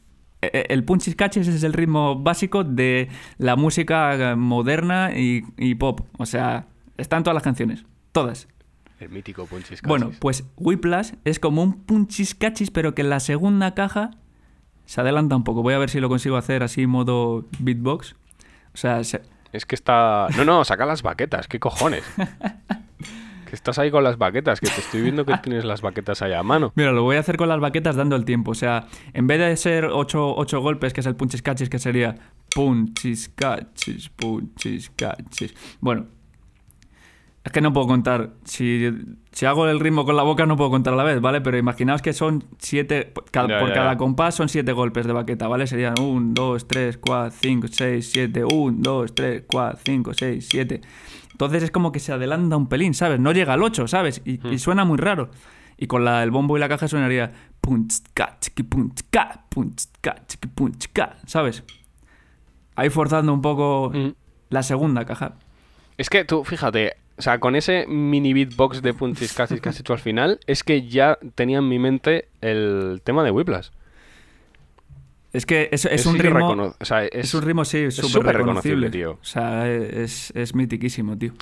eh, eh, el punchiskachis es el ritmo básico de la música eh, moderna y, y pop. O sea, están todas las canciones, todas. El mítico punchiskachis. Bueno, pues Whiplash es como un punchiskachis, pero que en la segunda caja se adelanta un poco. Voy a ver si lo consigo hacer así modo beatbox. O sea, se- Es que está. No, no, saca las baquetas, ¿qué cojones? que estás ahí con las baquetas, que te estoy viendo que tienes las baquetas ahí a mano. Mira, lo voy a hacer con las baquetas dando el tiempo. O sea, en vez de ser ocho, ocho golpes, que es el punchiskachis, que sería punchiskachis, punchiskachis. Bueno, es que no puedo contar. Si, si hago el ritmo con la boca, no puedo contar a la vez, ¿vale? Pero imaginaos que son siete. Cada, Ya, por ya, cada ya. compás son siete golpes de baqueta, ¿vale? Serían 1, 2, 3, 4, 5, 6, 7. 1, 2, 3, 4, 5, 6, 7. Entonces es como que se adelanta un pelín, ¿sabes? No llega al 8, ¿sabes? Y, Hmm. y suena muy raro. Y con la, el bombo y la caja sonaría ¿sabes? Ahí forzando un poco Mm. la segunda caja. Es que tú, fíjate, o sea, con ese mini beatbox de punchiskachis que has hecho al final, es que ya tenía en mi mente el tema de Whiplash. Es que es, es Es un ritmo. recono- o sea, es, Es un ritmo, sí, súper reconocible, reconocible, tío. O sea, es, es mitiquísimo, tío.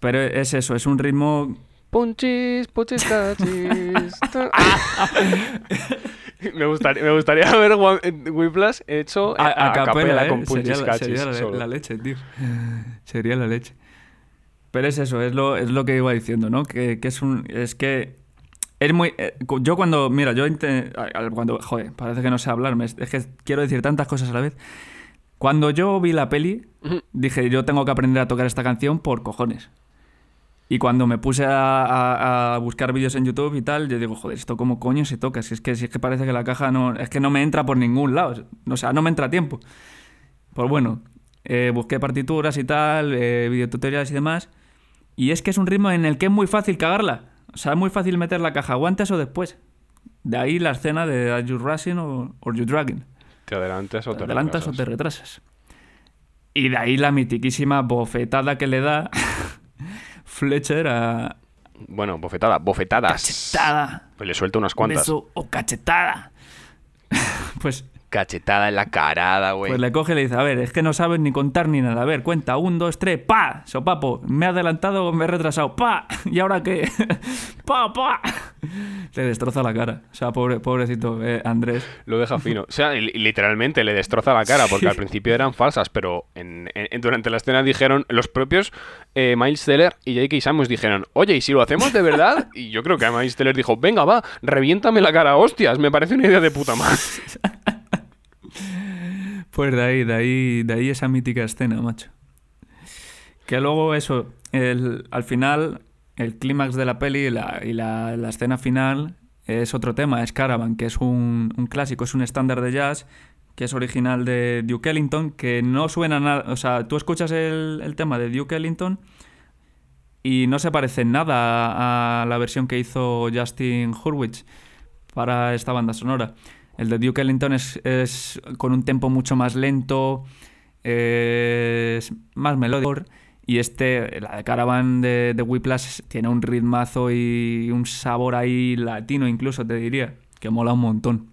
Pero es eso, es un ritmo. Punchis, punchiskachis. ta- me, gustaría, me gustaría ver Whiplash hecho A, a, a capela, capela ¿eh? con sería, la, punchiskachis. sería la leche, tío. Sería la leche. Pero es eso, es lo, es lo que iba diciendo, ¿no? Que, que es un. Es que. Es muy. eh, yo cuando. Mira, yo. Cuando. Joder, parece que no sé hablar. me- Es que quiero decir tantas cosas a la vez. Cuando yo vi la peli, dije, yo tengo que aprender a tocar esta canción por cojones. Y cuando me puse a, a- a buscar vídeos en YouTube y tal, yo digo, joder, ¿esto cómo coño se toca? Si es que, si es que parece que la caja no... Es que no me entra por ningún lado. O sea, no me entra tiempo. Pues bueno, eh, busqué partituras y tal, eh, videotutoriales y demás. Y es que es un ritmo en el que es muy fácil cagarla. O sea, es muy fácil meter la caja o antes o después. De ahí la escena de Are You Rushing o Are You Dragging. Te adelantas o Te te adelantas o retrasas. te retrasas. Y de ahí la mitiquísima bofetada que le da Fletcher a, Bueno, bofetada, bofetadas. Cachetada. Pues le suelta unas cuantas. Beso o cachetada. pues, Cachetada en la carada, güey. pues le coge y le dice, a ver, es que no sabes ni contar ni nada. A ver, cuenta, un, dos, tres, pa, sopapo. Me he adelantado o me he retrasado, pa. ¿Y ahora qué? pa, pa. Le destroza la cara. O sea, pobre, pobrecito eh, Andrés. Lo deja fino. O sea, li- literalmente le destroza la cara, porque al principio eran falsas, pero en- en- durante la escena dijeron, los propios eh, Miles Teller y J.K. Simmons dijeron, oye, ¿y si lo hacemos de verdad? Y yo creo que a Miles Teller dijo, venga, va, reviéntame la cara, hostias, me parece una idea de puta madre. Pues de ahí, de ahí, de ahí esa mítica escena, macho. Que luego eso, el, al final, el clímax de la peli y, la, y la- la escena final es otro tema, es Caravan, que es un, un clásico, es un estándar de jazz que es original de Duke Ellington, que no suena nada, o sea, tú escuchas el, el tema de Duke Ellington y no se parece nada a, a la versión que hizo Justin Hurwitz para esta banda sonora. El de Duke Ellington es, es con un tempo mucho más lento, eh, es más melódico. Y este, la de Caravan de, de Whiplash, tiene un ritmazo y un sabor ahí latino, incluso te diría, que mola un montón.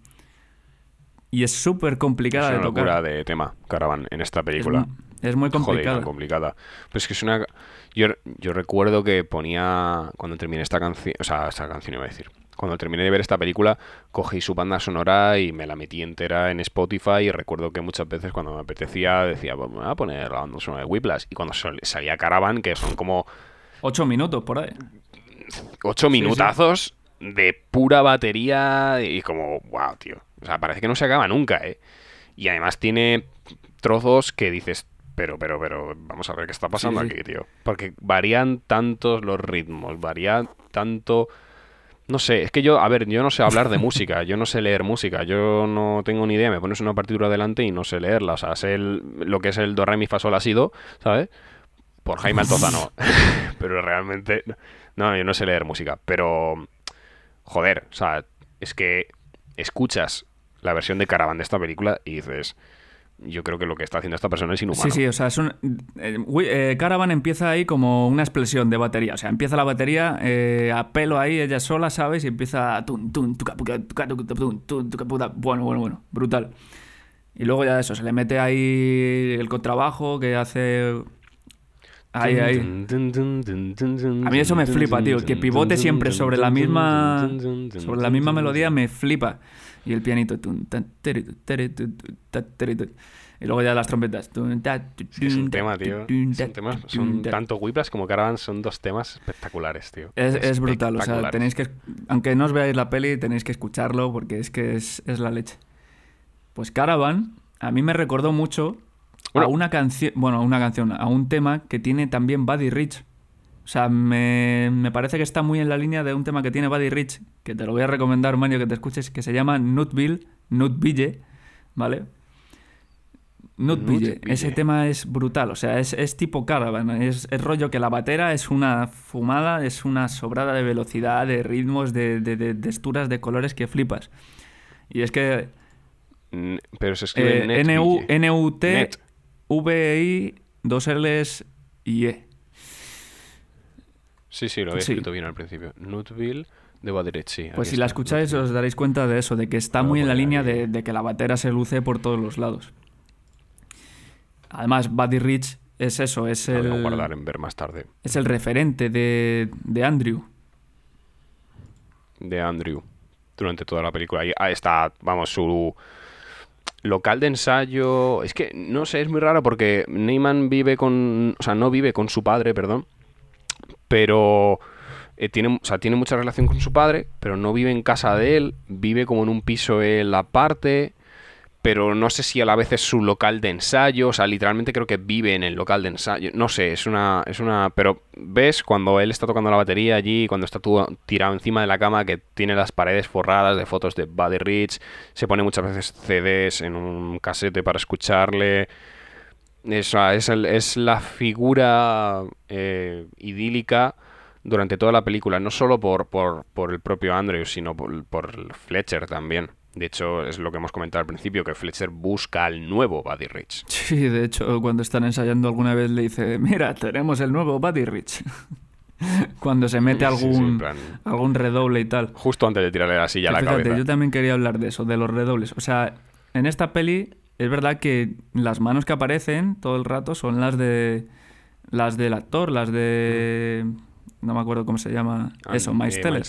Y es súper complicada es de una tocar. locura de tema, Caravan, en esta Es película. Es, muy Joder, complicada. tan complicada. Pero es que es una... Yo, yo recuerdo que ponía... Cuando terminé esta canción... O sea, esta canción iba a decir. Cuando terminé de ver esta película, cogí su banda sonora y me la metí entera en Spotify y recuerdo que muchas veces cuando me apetecía decía, pues me voy a poner la banda sonora de Whiplash. Y cuando salía Caravan, que son como Ocho minutos por ahí. ocho sí. minutazos de pura batería y como, wow, tío. O sea, parece que no se acaba nunca, ¿eh? Y además tiene trozos que dices, pero, pero, pero, vamos a ver qué está pasando Sí, aquí, tío. Porque varían tantos los ritmos, varía tanto... No sé, es que yo, a ver, yo no sé hablar de música, yo no sé leer música, yo no tengo ni idea, me pones una partitura delante y no sé leerla, o sea, sé el- lo que es el do, re, mi, fa, sol, la, si, do, ¿sabes? Por Jaime Altozano. pero realmente, no, yo no sé leer música, pero, joder, o sea, es que escuchas la versión de Caravan de esta película y dices, yo creo que lo que está haciendo esta persona es inhumano. Sí, sí, o sea, es un, eh, eh, Caravan empieza ahí como una explosión de batería. O sea, empieza la batería eh, a pelo ahí, ella sola, ¿sabes? Y empieza. Bueno, bueno, bueno, brutal. Y luego ya eso, se le mete ahí el contrabajo que hace. Ahí, ahí. A mí eso me flipa, tío. Que pivote siempre sobre la misma. Sobre la misma melodía me flipa. Y el pianito. Y luego ya las trompetas. Es es un tema, tío. ta, temas, tu, son tanto Whiplash como Caravan son dos temas espectaculares, tío. Es, es brutal, o sea, tenéis que, aunque no os veáis la peli, tenéis que escucharlo porque es que es, es la leche. Pues Caravan, a mí me recordó mucho a una canción, bueno, a una canción, a un tema que tiene también Buddy Rich. O sea, me, me parece que está muy en la línea de un tema que tiene Buddy Rich, que te lo voy a recomendar, Mario, que te escuches, que se llama Nutville, Nutville, ¿vale? Nutville. Ese tema es brutal, o sea, es, es tipo Caravan, es, es rollo que la batera es una fumada, es una sobrada de velocidad, de ritmos, de, de, de texturas, de colores que flipas. Y es que Pero se escribe eh, Net, NU. NUT, Net. VI, dos L's y E. Sí, sí, lo había Sí. escrito bien al principio. Nutville de Badirech, sí. Pues si la escucháis os daréis cuenta de eso, de que está muy en la línea de, que la batera se luce por todos los lados. Además, Buddy Rich es eso, es Lo voy a el, guardar en ver más tarde. es el referente de, de Andrew. De Andrew. Durante toda la película. Ahí ah, está, vamos, su local de ensayo. Es que, no sé, es muy raro porque Neyman vive con. O sea, no vive con su padre, perdón. Pero. Eh, tiene, o sea, tiene mucha relación con su padre, pero no vive en casa de él. Vive como en un piso él aparte. pero no sé si a la vez es su local de ensayo, o sea, literalmente creo que vive en el local de ensayo, no sé, es una, es una, pero ves cuando él está tocando la batería allí, cuando está tirado encima de la cama, que tiene las paredes forradas de fotos de Buddy Rich, se pone muchas veces CDs en un casete para escucharle, esa es, el- es la figura eh, idílica durante toda la película, no solo por, por, por el propio Andrew, sino por, por Fletcher también. De hecho, es lo que hemos comentado al principio, que Fletcher busca al nuevo Buddy Rich. Sí, de hecho, cuando están ensayando alguna vez le dice, mira, tenemos el nuevo Buddy Rich. Cuando se mete Sí, sí, algún, algún redoble y tal. justo antes de tirarle la silla a la fíjate, cabeza. yo también quería hablar de eso, de los redobles. O sea, en esta peli es verdad que las manos que aparecen todo el rato son las de las del actor, las de no me acuerdo cómo se llama Ah, eso, eh, Miles Teller.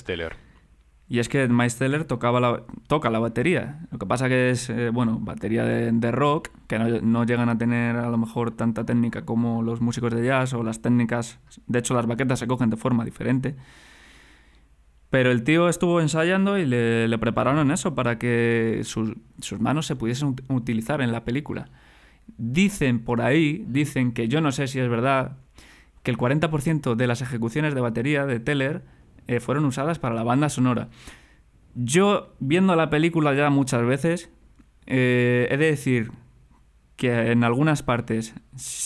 Y es que Miles Teller tocaba la, toca la batería. Lo que pasa que es, eh, bueno, batería de, de rock, que no, no llegan a tener a lo mejor tanta técnica como los músicos de jazz o las técnicas. De hecho, las baquetas se cogen de forma diferente. Pero el tío estuvo ensayando y le, le prepararon eso para que sus, sus manos se pudiesen ut- utilizar en la película. Dicen por ahí, dicen que yo no sé si es verdad, que el 40% de las ejecuciones de batería de Teller eh, fueron usadas para la banda sonora. Yo, viendo la película ya muchas veces, eh, he de decir que en algunas partes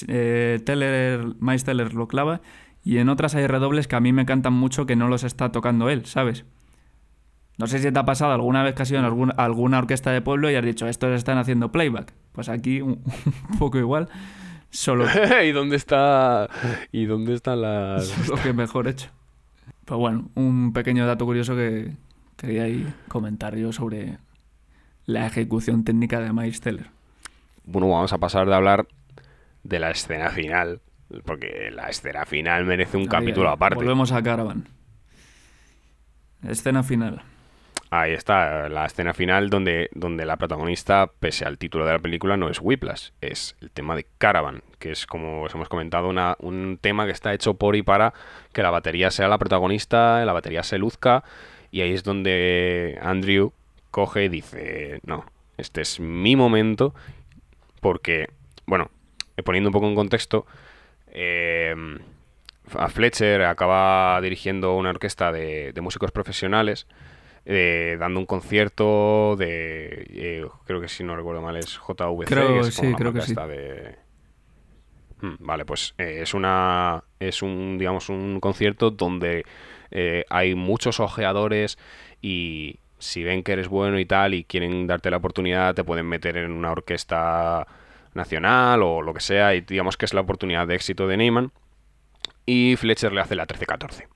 eh, Teller, Miles Teller lo clava y en otras hay redobles que a mí me cantan mucho que no los está tocando él, ¿sabes? No sé si te ha pasado alguna vez que has ido en alguna orquesta de pueblo y has dicho, estos están haciendo playback. Pues aquí un poco igual, solo ¿Y dónde está? ¿Y dónde están las.? lo que mejor hecho. Pero bueno, un pequeño dato curioso que quería ahí comentar yo sobre la ejecución técnica de Miles Teller. Bueno, vamos a pasar de hablar de la escena final. Porque la escena final merece un Ahí, capítulo ahí. aparte. Volvemos a Caravan. Escena final. Ahí está, la escena final donde, donde la protagonista, pese al título de la película, no es Whiplash, es el tema de Caravan, que es, como os hemos comentado, una- un tema que está hecho por y para que la batería sea la protagonista, la batería se luzca, y ahí es donde Andrew coge y dice, no, este es mi momento, porque, bueno, eh, poniendo un poco en contexto, eh, a Fletcher acaba dirigiendo una orquesta de, de músicos profesionales, eh, dando un concierto de, eh, creo que si no recuerdo mal es JVC, Creo- que es sí, creo que de... Hmm, Vale, pues eh, es una es un digamos un concierto donde hay muchos ojeadores y si ven que eres bueno y tal y quieren darte la oportunidad te pueden meter en una orquesta nacional o lo que sea y digamos que es la oportunidad de éxito de Neyman y Fletcher le hace la 13-14.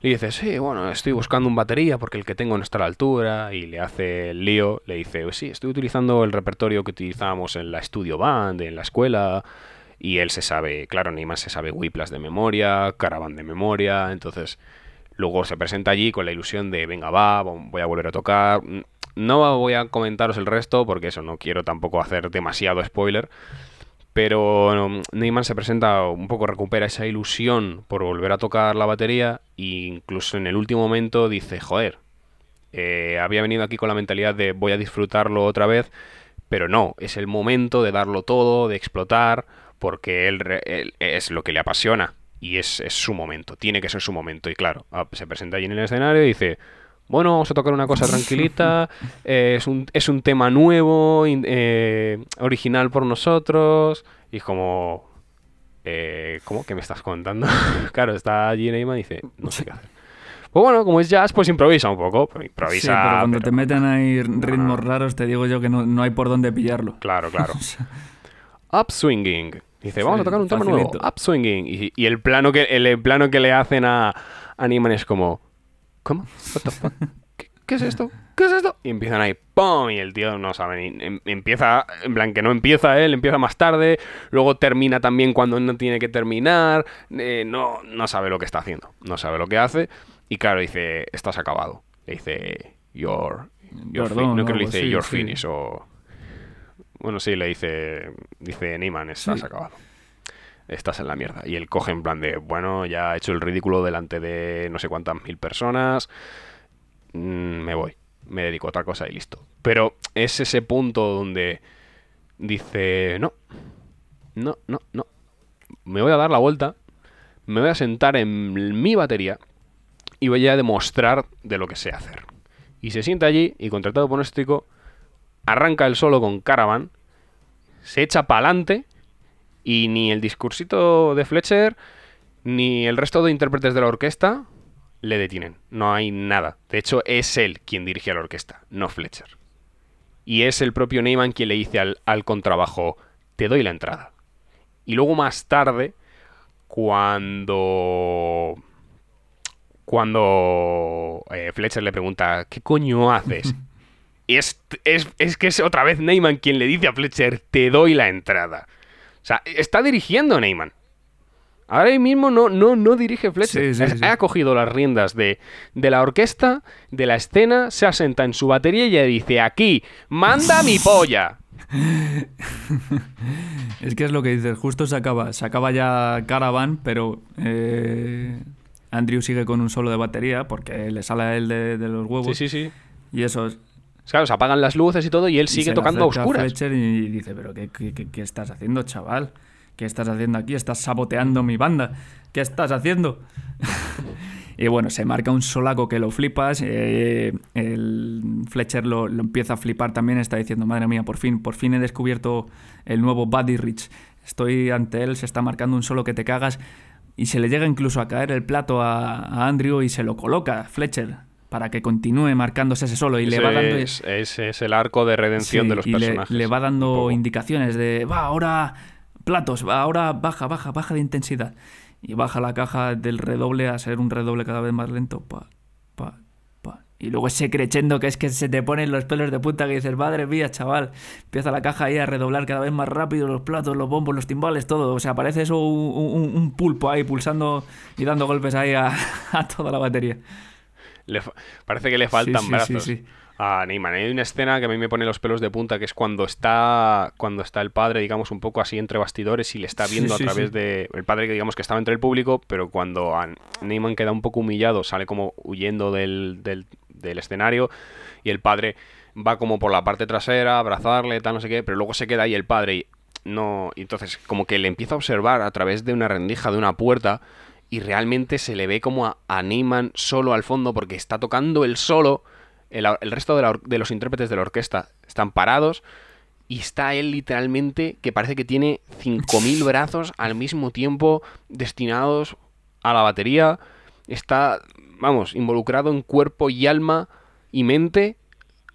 Le dice, sí, bueno, estoy buscando un batería porque el que tengo no está a la altura. Y le hace el lío, le dice, "Pues sí, estoy utilizando el repertorio que utilizábamos en la Studio Band, en la escuela. Y él se sabe, claro, Neyman se sabe Whiplash de memoria, Caravan de memoria. Entonces, luego se presenta allí con la ilusión de, venga, va, voy a volver a tocar. No voy a comentaros el resto porque eso, no quiero tampoco hacer demasiado spoiler. Pero um, Neyman se presenta un poco, recupera esa ilusión por volver a tocar la batería e incluso en el último momento dice, joder, eh, había venido aquí con la mentalidad de voy a disfrutarlo otra vez, pero no, es el momento de darlo todo, de explotar, porque él, él- es lo que le apasiona y es, es su momento, tiene que ser su momento. Y claro, ah, se presenta allí en el escenario y dice, bueno, vamos a tocar una cosa tranquilita, eh, es, un, es un tema nuevo, in- eh, original por nosotros, y como... Eh, ¿Cómo? ¿Qué me estás contando? claro, está allí Neyman y dice, no sé qué hacer. Pues bueno, como es jazz, pues improvisa un poco, improvisa... sí, pero cuando pero- te meten ahí ritmos no. raros, te digo yo que no, no hay por dónde pillarlo. Claro, claro. Upswinging. Dice, vamos a tocar un tema facilito. nuevo. Upswinging. Y, y el plano que el, plano que le hacen a, a es como, ¿cómo? What the fuck? ¿Qué, qué es esto? ¿Qué es esto? Y empiezan ahí, ¡pum! Y el tío no sabe ni... em- empieza, en plan, que no empieza él, empieza más tarde, luego termina también cuando no tiene que terminar, eh, no, no sabe lo que está haciendo, no sabe lo que hace, y claro, dice, estás acabado. Le dice, Perdón, fin-". No o creo que le dice, sí. finished o... Bueno, sí, le dice, dice Neiman, estás Sí. acabado. Estás en la mierda. Y él coge en plan de, bueno, ya he hecho el ridículo delante de no sé cuántas mil personas, mm, me voy, me dedico a otra cosa y listo. Pero es ese punto donde dice, no, no, no, no, me voy a dar la vuelta, me voy a sentar en mi batería y voy a demostrar de lo que sé hacer. Y se sienta allí y contratado pronóstico arranca el solo con Caravan, se echa para adelante y ni el discursito de Fletcher ni el resto de intérpretes de la orquesta le detienen. No hay nada. De hecho, es él quien dirige a la orquesta, no Fletcher. Y es el propio Neyman quien le dice al, al contrabajo, te doy la entrada. Y luego más tarde, cuando cuando eh, Fletcher le pregunta, ¿qué coño haces? y es, es, es que es otra vez Neyman quien le dice a Fletcher, te doy la entrada. O sea, está dirigiendo Neyman. Ahora mismo no, no, no dirige Fletcher. Sí, sí. Ha cogido las riendas de, de la orquesta, de la escena, se asenta en su batería y le dice, aquí, manda mi polla. Es que es lo que dices, justo se acaba, se acaba ya Caravan, pero eh, Andrew sigue con un solo de batería porque le sale a él de, de los huevos. Sí, sí, sí. Y eso es- Claro, se apagan las luces y todo y él sigue tocando a oscuras. Fletcher y dice, pero qué, qué- qué- qué estás haciendo, chaval? ¿Qué estás haciendo aquí? Estás saboteando mi banda. ¿Qué estás haciendo? y bueno, se marca un solaco que lo flipas. eh, el Fletcher lo, lo empieza a flipar también. Está diciendo, madre mía, por fin, por fin he descubierto el nuevo Buddy Rich. Estoy ante él, se está marcando un solo que te cagas. Y se le llega incluso a caer el plato a, a Andrew y se lo coloca Fletcher para que continúe marcándose ese solo. Y le va dando. es, ese es el arco de redención Sí, de los y personajes. Le, va dando indicaciones de, va, ahora platos, va, ahora baja, baja, baja de intensidad. Y baja la caja del redoble a ser un redoble cada vez más lento. Pa, pa, pa. Y luego ese crescendo que es que se te ponen los pelos de punta que dices, madre mía, chaval. Empieza la caja ahí a redoblar cada vez más rápido los platos, los bombos, los timbales, todo. O sea, parece eso un, un- un pulpo ahí pulsando y dando golpes ahí a, a toda la batería. Le fa- parece que le faltan sí, sí, brazos sí. a Neyman. Hay una escena que a mí me pone los pelos de punta, que es cuando está cuando está el padre, digamos, un poco así entre bastidores y le está viendo sí, a través sí. de... El padre que digamos que estaba entre el público, pero cuando a Neyman queda un poco humillado, sale como huyendo del, del, del escenario y el padre va como por la parte trasera a abrazarle, tal, no sé qué, pero luego se queda ahí el padre y no... y entonces como que le empieza a observar a través de una rendija de una puerta y realmente se le ve como a, a Neyman solo al fondo porque está tocando el solo, el, el resto de, la de los intérpretes de la orquesta están parados y está él literalmente que parece que tiene 5.000 brazos al mismo tiempo destinados a la batería, está, vamos, involucrado en cuerpo y alma y mente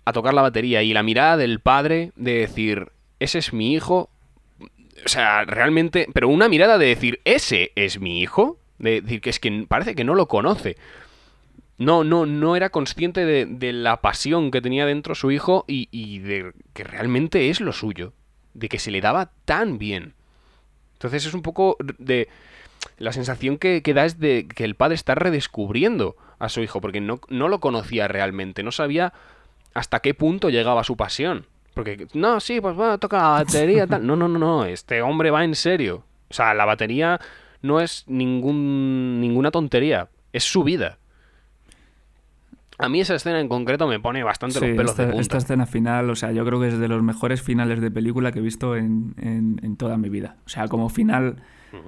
a tocar la batería y la mirada del padre de decir, ese es mi hijo, o sea, realmente, pero una mirada de decir, ese es mi hijo, de decir que es que parece que no lo conoce. No, no, no era consciente de, de la pasión que tenía dentro su hijo y, y de que realmente es lo suyo, de que se le daba tan bien. Entonces es un poco de... La sensación que, que da es de que el padre está redescubriendo a su hijo, porque no, no lo conocía realmente, no sabía hasta qué punto llegaba su pasión. Porque, no, sí, pues bueno, toca la batería, tal. No, no, no, no, este hombre va en serio. O sea, la batería no es ningún, ninguna tontería, es su vida. A mí esa escena en concreto me pone bastante Sí, los pelos esta, de punta. esta escena final, o sea, yo creo que es de los mejores finales de película que he visto en, en- en toda mi vida. O sea, como final,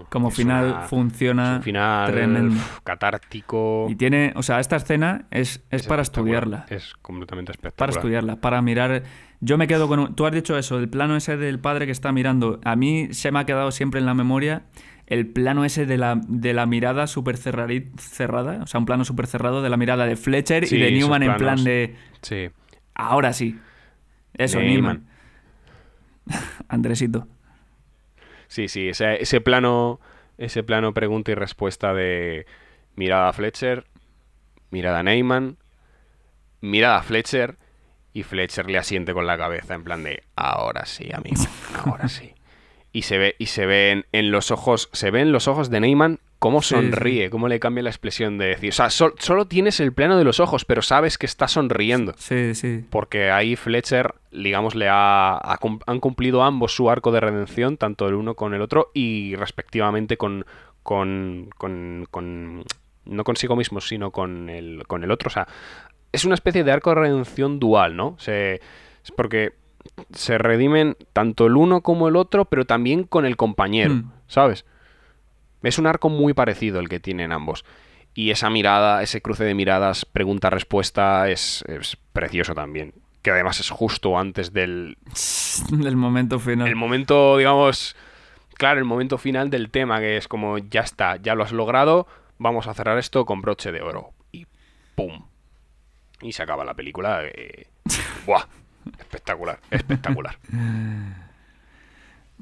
como Es final una- funciona Es un final tremendo. catártico. Y tiene, o sea, esta escena es, es, para espectacular, estudiarla. Es completamente Para espectacular. estudiarla, para mirar. Yo me quedo con. un- Tú has dicho eso, el plano ese del padre que está mirando. A mí se me ha quedado siempre en la memoria el plano ese de la, de la mirada súper cerrada. O sea, un plano súper cerrado de la mirada de Fletcher Sí, y de Newman en plan de. Sí. Ahora sí. Eso. Newman. Andresito. Sí, sí, ese, ese plano, ese plano pregunta y respuesta de mirada a Fletcher, mirada a Neyman, mirada a Fletcher y Fletcher le asiente con la cabeza en plan de ahora sí, amigo, ahora sí. Y se ve, y se ve en, los ojos, se ve en los ojos de Neyman cómo Sí, sonríe, cómo le cambia la expresión de decir, o sea, sol- solo tienes el plano de los ojos, pero sabes que está sonriendo. Sí, sí. Porque ahí Fletcher, digamos, le ha, han cumplido ambos su arco de redención, tanto el uno con el otro, y respectivamente con. con. con. con- no consigo mismo, sino con el, con el otro. O sea, es una especie de arco de redención dual, ¿no? Se, es porque se redimen tanto el uno como el otro, pero también con el compañero, Mm. ¿sabes? Es un arco muy parecido el que tienen ambos. Y esa mirada, ese cruce de miradas, pregunta-respuesta, es, es precioso también. Que además es justo antes del El momento final. el momento, digamos, claro, el momento final del tema, que es como, ya está, ya lo has logrado, vamos a cerrar esto con broche de oro. Y ¡pum! Y se acaba la película. eh, ¡Buah! Espectacular, espectacular.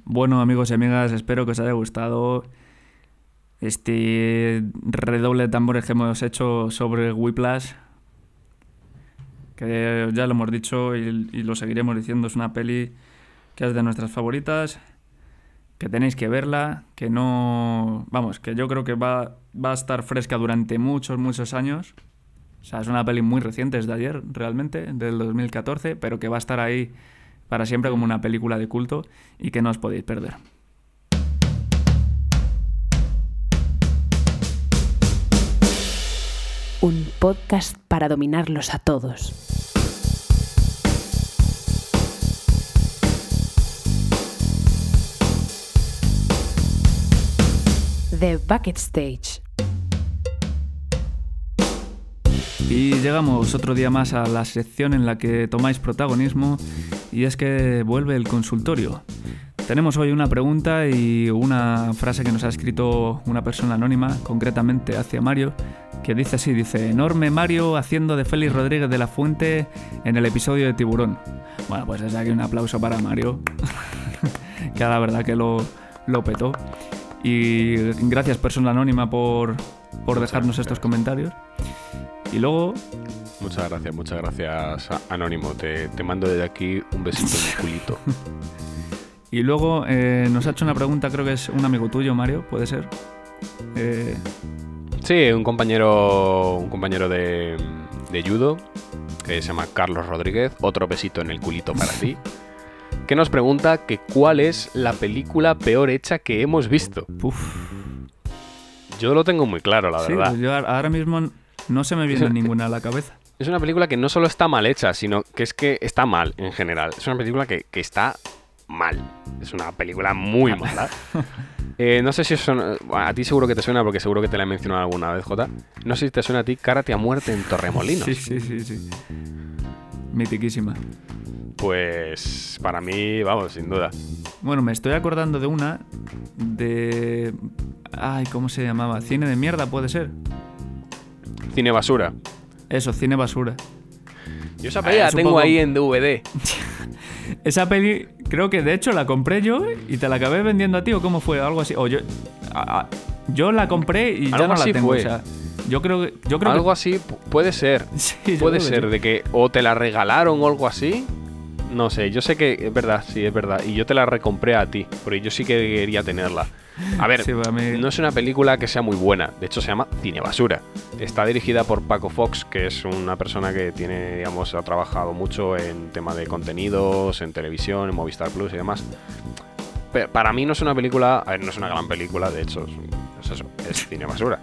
Bueno, amigos y amigas, espero que os haya gustado. este redoble de tambores que hemos hecho sobre Whiplash, que ya lo hemos dicho y, y lo seguiremos diciendo, es una peli que es de nuestras favoritas, que tenéis que verla, que no... Vamos, que yo creo que va, va a estar fresca durante muchos, muchos años. O sea, es una peli muy reciente, es de ayer realmente, del 2014, pero que va a estar ahí para siempre como una película de culto y que no os podéis perder. Un podcast para dominarlos a todos. The Bucket Stage. Y llegamos otro día más a la sección en la que tomáis protagonismo y es que vuelve el consultorio. Tenemos hoy una pregunta y una frase que nos ha escrito una persona anónima, concretamente hacia Mario, que dice así, dice, enorme Mario haciendo de Félix Rodríguez de la Fuente en el episodio de Tiburón. Bueno, pues desde aquí un aplauso para Mario, que la verdad que lo, lo petó. Y gracias persona anónima por, por dejarnos estos comentarios. Y luego, Muchas gracias, muchas gracias, Anónimo. Te, te mando desde aquí un besito en el culito. y luego eh, nos ha hecho una pregunta, creo que es un amigo tuyo, Mario, puede ser. Eh, Sí, un compañero, un compañero de, de judo que se llama Carlos Rodríguez. Otro besito en el culito para ti. Que nos pregunta que cuál es la película peor hecha que hemos visto. uf, Yo lo tengo muy claro, la sí, verdad. pues yo ahora mismo no se me viene ninguna a la cabeza. Es una película que no solo está mal hecha, sino que es que está mal en general. Es una película que, que está mal. Es una película muy mala. Eh, no sé si eso... bueno, a ti seguro que te suena porque seguro que te la he mencionado alguna vez, Jota. No sé si te suena a ti Cárate a muerte en Torremolinos. Sí, sí, sí, sí. Mitiquísima. Pues para mí, vamos, sin duda. Bueno, me estoy acordando de una de... Ay, ¿cómo se llamaba? Cine de mierda, puede ser. Cine basura. Eso, cine basura. Yo esa Ah, peli la es un tengo poco- ahí en DVD. Esa peli, creo que de hecho la compré yo y te la acabé vendiendo a ti o cómo fue, algo así. O yo, a- a- yo la compré y ya Algo no la tengo. fue. O sea, yo creo que, yo creo Algo que, así pu- puede ser. Sí, Puede ser de que o te la regalaron o algo así. No sé, yo sé que es verdad, sí, es verdad. Y yo te la recompré a ti, porque yo sí que quería tenerla. A ver, Sí, para mí- no es una película que sea muy buena. De hecho, se llama Cine Basura. Está dirigida por Paco Fox, que es una persona que tiene, digamos, ha trabajado mucho en tema de contenidos, en televisión, en Movistar Plus y demás. Pe- Para mí no es una película, a ver, no es una gran película, de hecho, es, es eso, es cine basura.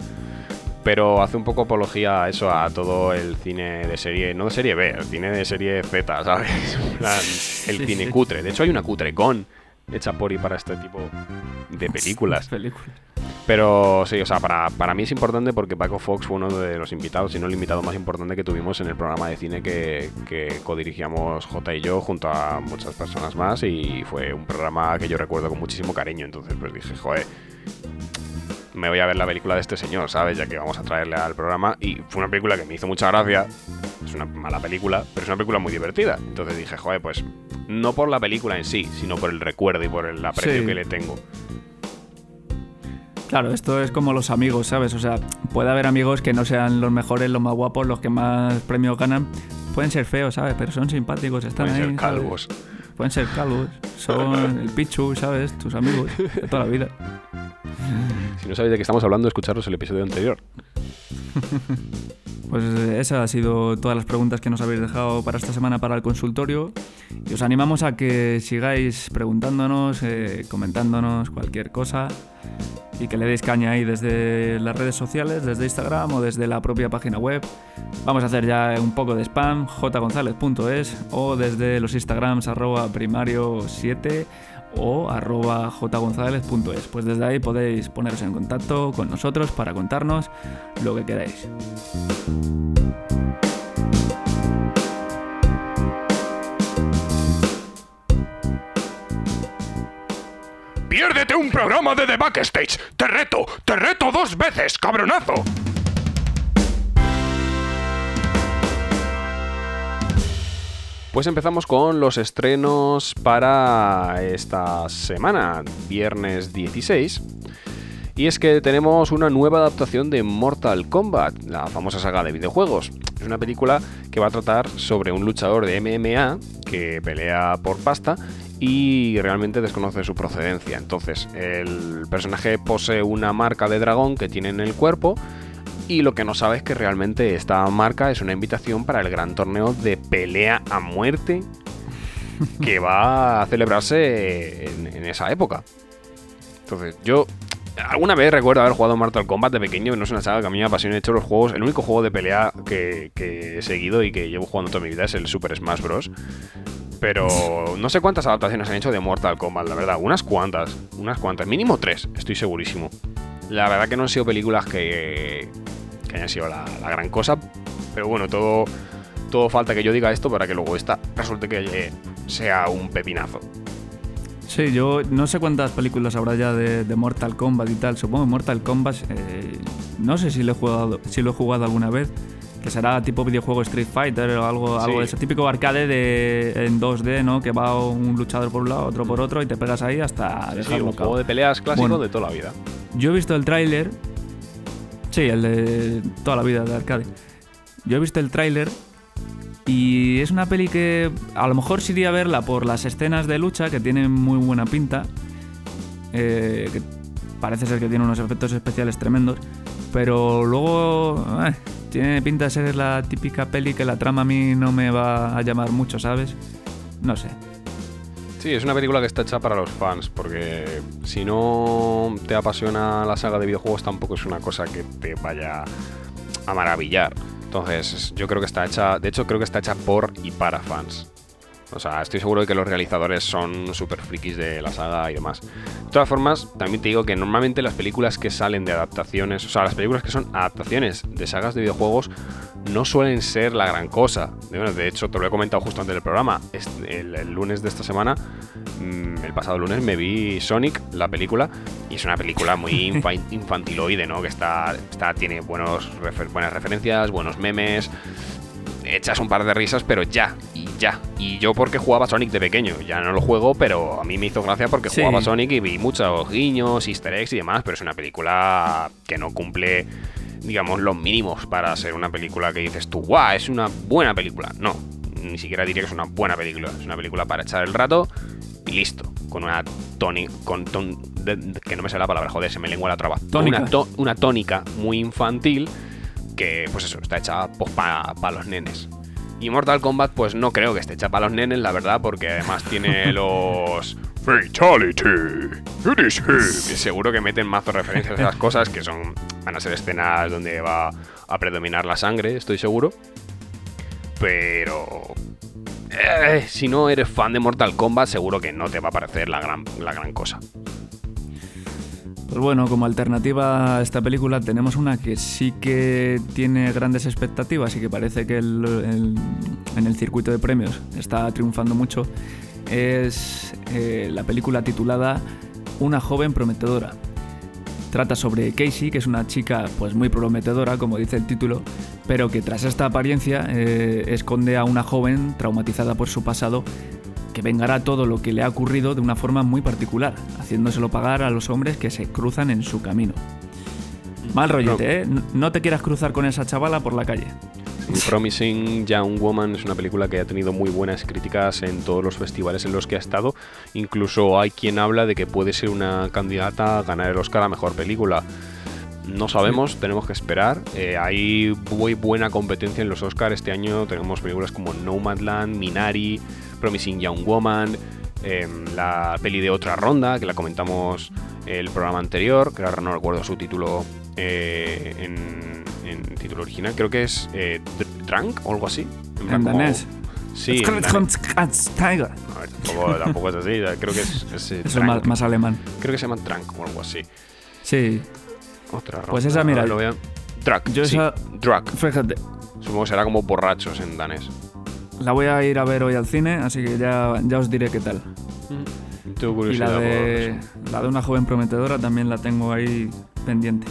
Pero hace un poco apología a eso, a todo el cine de serie, no de serie B, el cine de serie Z, ¿sabes? El cine cutre. De hecho, hay una cutrecon hecha por y para este tipo de películas. películas. Pero sí, o sea, para, para mí es importante porque Paco Fox fue uno de los invitados, si no el invitado más importante que tuvimos en el programa de cine que, que codirigíamos J y yo junto a muchas personas más y fue un programa que yo recuerdo con muchísimo cariño. Entonces pues dije, joder, me voy a ver la película de este señor, ¿sabes? Ya que vamos a traerle al programa y fue una película que me hizo mucha gracia. Es una mala película, pero es una película muy divertida. Entonces dije, joder, pues no por la película en sí, sino por el recuerdo y por el aprecio Sí. que le tengo. Claro, esto es como los amigos, ¿sabes? O sea, puede haber amigos que no sean los mejores, los más guapos, los que más premios ganan. Pueden ser feos, ¿sabes? Pero son simpáticos, están Pueden ahí. ser ¿sabes? calvos. Pueden ser calvos. Son el Pichu, ¿sabes? Tus amigos de toda la vida. Si no sabéis de qué estamos hablando, escucharos el episodio anterior. Pues esas han sido todas las preguntas que nos habéis dejado para esta semana para el consultorio. Y os animamos a que sigáis preguntándonos, eh, comentándonos cualquier cosa y que le deis caña ahí desde las redes sociales, desde Instagram o desde la propia página web. Vamos a hacer ya un poco de spam, jgonzalez.es o desde los Instagrams arroba primario7 o arroba jgonzalez.es. Pues desde ahí podéis poneros en contacto con nosotros para contarnos lo que queráis. ¡Piérdete un programa de The Backstage! ¡Te reto! ¡Te reto dos veces, cabronazo! Pues empezamos con los estrenos para esta semana, viernes 16. Y es que tenemos una nueva adaptación de Mortal Kombat, la famosa saga de videojuegos. Es una película que va a tratar sobre un luchador de MMA que pelea por pasta y realmente desconoce su procedencia. Entonces, el personaje posee una marca de dragón que tiene en el cuerpo y lo que no sabe es que realmente esta marca es una invitación para el gran torneo de pelea a muerte que va a celebrarse en, esa época. Entonces, yo alguna vez recuerdo haber jugado Mortal Kombat de pequeño, no es una saga que a mí me apasiona. De hecho, los juegos, el único juego de pelea que he seguido y que llevo jugando toda mi vida es el Super Smash Bros. Pero no sé cuántas adaptaciones han hecho de Mortal Kombat, la verdad. Unas cuantas, unas cuantas. Mínimo tres, estoy segurísimo. La verdad que no han sido películas que, que hayan sido la, la gran cosa. Pero bueno, todo, todo falta que yo diga esto para que luego esta resulte que eh, sea un pepinazo. Sí, yo no sé cuántas películas habrá ya de, de Mortal Kombat y tal. Supongo que Mortal Kombat, eh, no sé si lo, he jugado, si lo he jugado alguna vez, que será tipo videojuego Street Fighter o algo, algo de Sí. ese típico arcade de, en 2D, ¿no? Que va un luchador por un lado, otro por otro y te pegas ahí hasta Sí, dejarlo un cao. juego de peleas clásico Bueno. de toda la vida. Yo he visto el tráiler. Sí, el de toda la vida de arcade. Yo he visto el tráiler y es una peli que a lo mejor sí iría a verla por las escenas de lucha que tienen muy buena pinta. eh, que parece ser que tiene unos efectos especiales tremendos. Pero luego eh, tiene pinta de ser la típica peli que la trama a mí no me va a llamar mucho, ¿sabes? No sé. Sí, es una película que está hecha para los fans, porque si no te apasiona la saga de videojuegos tampoco es una cosa que te vaya a maravillar. Entonces, yo creo que está hecha, de hecho creo que está hecha por y para fans. O sea, estoy seguro de que los realizadores son súper frikis de la saga y demás. De todas formas, también te digo que normalmente las películas que salen de adaptaciones, o sea, las películas que son adaptaciones de sagas de videojuegos, no suelen ser la gran cosa. De, hecho, te lo he comentado justo antes del programa. El, el lunes de esta semana, mm, el pasado lunes, me vi Sonic, la película, y es una película muy infa- infantiloide, ¿no? Que está, está tiene buenos refer- buenas referencias, buenos memes, echas un par de risas, pero ya, y ya. Y yo porque jugaba Sonic de pequeño, ya no lo juego, pero a mí me hizo gracia porque Sí. jugaba Sonic y vi muchos guiños, easter eggs y demás, pero es una película que no cumple, digamos, los mínimos para ser una película que dices tú, guau, es una buena película. No, ni siquiera diría que es una buena película, es una película para echar el rato y listo, con una tónica, con ton- de- de- que no me sale la palabra, joder, se me lengua la traba. Tónica. Una, to- una tónica muy infantil que, pues eso, está hecha pues, para los nenes. Y Mortal Kombat, pues no creo que esté hecha para los nenes, la verdad, porque además tiene los. Fatality. It is him. Y seguro que meten mazo referencias a esas cosas que son. Van a ser escenas donde va a predominar la sangre, estoy seguro. Pero. eh, si no eres fan de Mortal Kombat, seguro que no te va a parecer la gran, la gran cosa. Pues bueno, como alternativa a esta película tenemos una que sí que tiene grandes expectativas y que parece que en el circuito de premios está triunfando mucho. Es eh, la película titulada Una joven prometedora. Trata sobre Casey, que es una chica pues muy prometedora, como dice el título, pero que tras esta apariencia eh, esconde a una joven traumatizada por su pasado que vengará todo lo que le ha ocurrido de una forma muy particular, haciéndoselo pagar a los hombres que se cruzan en su camino. Mal rollete, ¿eh? No- te quieras cruzar con esa chavala por la calle. Promising Young Woman es una película que ha tenido muy buenas críticas en todos los festivales en los que ha estado. Incluso hay quien habla de que puede ser una candidata a ganar el Oscar a Mejor Película. No sabemos, tenemos que esperar. Eh, hay muy buena competencia en los Oscars. Este año tenemos películas como Nomadland, Minari, Promising Young Woman, em, la peli de otra ronda, que la comentamos el programa anterior, que ahora no recuerdo su título eh, en, en título original. Creo que es eh, Dr- Drunk o algo así. En danés. Sí, en danés. Tiger. A ver, tampoco, tampoco es así. Creo que es, es, eh, es más, más alemán. Creo que se llama Drunk o algo así. Sí, Otra Pues ronda, esa, mira, lo. Drunk. yo sí, esa- Drunk. fíjate. Supongo que será como borrachos en danés. La voy a ir a ver hoy al cine, así que ya, ya os diré qué tal. Tengo Y la de, la de una joven prometedora también la tengo ahí pendiente.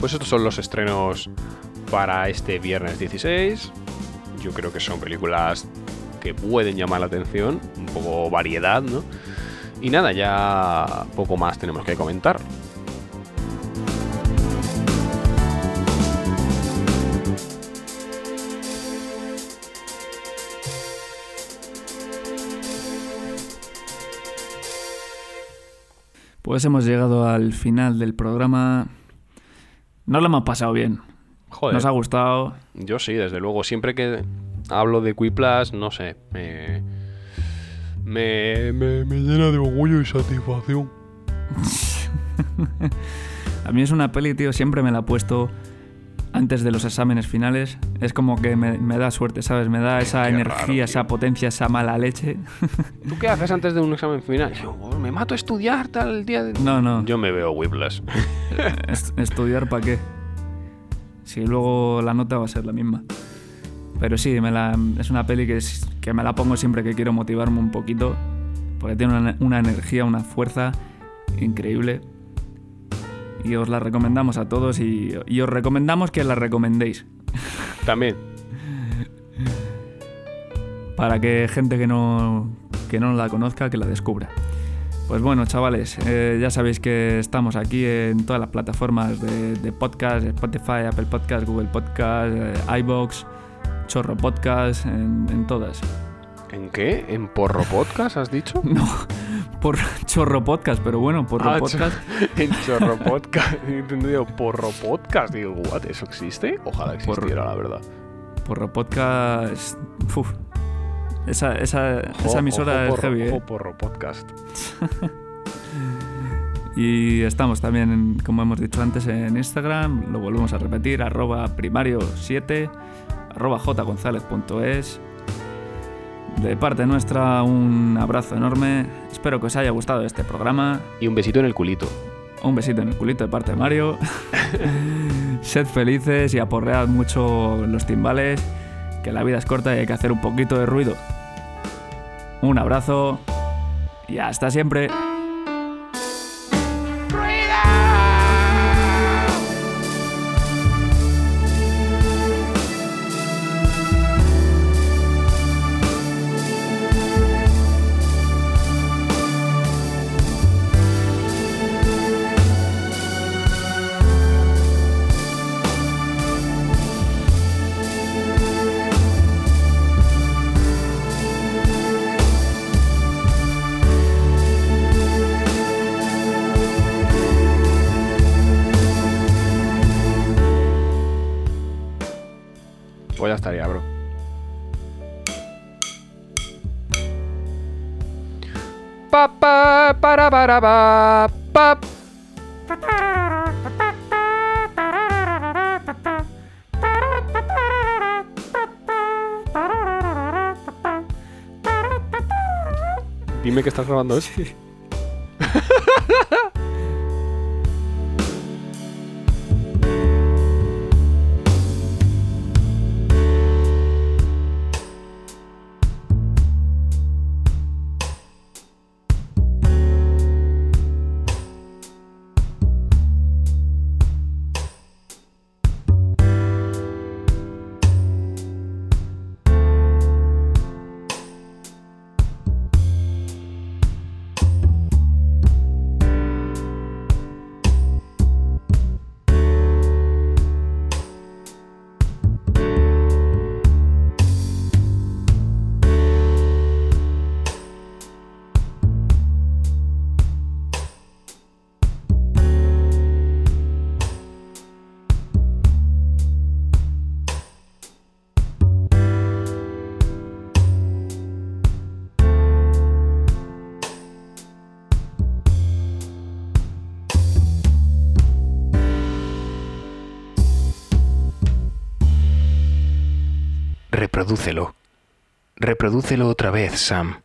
Pues estos son los estrenos para este viernes 16. Yo creo que son películas que pueden llamar la atención, un poco variedad, ¿no? Y nada, ya poco más tenemos que comentar. Pues hemos llegado al final del programa. Nos lo hemos pasado bien. Joder. Nos ha gustado. Yo sí, desde luego. Siempre que hablo de Quiplas, no sé, me, me, me, me llena de orgullo y satisfacción. A mí es una peli, tío, siempre me la he puesto antes de los exámenes finales. Es como que me, me da suerte, ¿sabes? Me da esa Qué energía, raro, esa potencia, esa mala leche. ¿Tú qué haces antes de un examen final? Yo, "Oh, me mato a estudiar tal día de... No, no. Yo me veo Whiplash. Est- ¿Estudiar para qué? Si luego la nota va a ser la misma. Pero sí, me la- es una peli que, es- que me la pongo siempre que quiero motivarme un poquito. Porque tiene una, una energía, una fuerza increíble. Y os la recomendamos a todos y, y os recomendamos que la recomendéis. También. Para que gente que no, que no la conozca, que la descubra. Pues bueno, chavales, eh, ya sabéis que estamos aquí en todas las plataformas de, de podcast, Spotify, Apple Podcast, Google Podcast, eh, iBox, Chorro Podcast, en, en todas. ¿En qué? ¿En Porro Podcast has dicho? No, por Chorro Podcast, pero bueno, Porro Ah, Podcast. en Chorro Podcast. He entendido Porro Podcast. Digo, ¿what? ¿Eso existe? Ojalá existiera, la verdad. Porro Podcast. uf. Esa, esa, esa emisora ojo, es porro, heavy, ¿eh? Porro Podcast. Y estamos también, como hemos dicho antes, en Instagram, lo volvemos a repetir, arroba primario7, arroba jgonzalez.es. De parte nuestra, un abrazo enorme. Espero que os haya gustado este programa. Y un besito en el culito. Un besito en el culito de parte de Mario. Sed felices y aporread mucho los timbales, que la vida es corta y hay que hacer un poquito de ruido. Un abrazo y hasta siempre. Dime que estás grabando eso. Reprodúcelo. Reprodúcelo otra vez, Sam.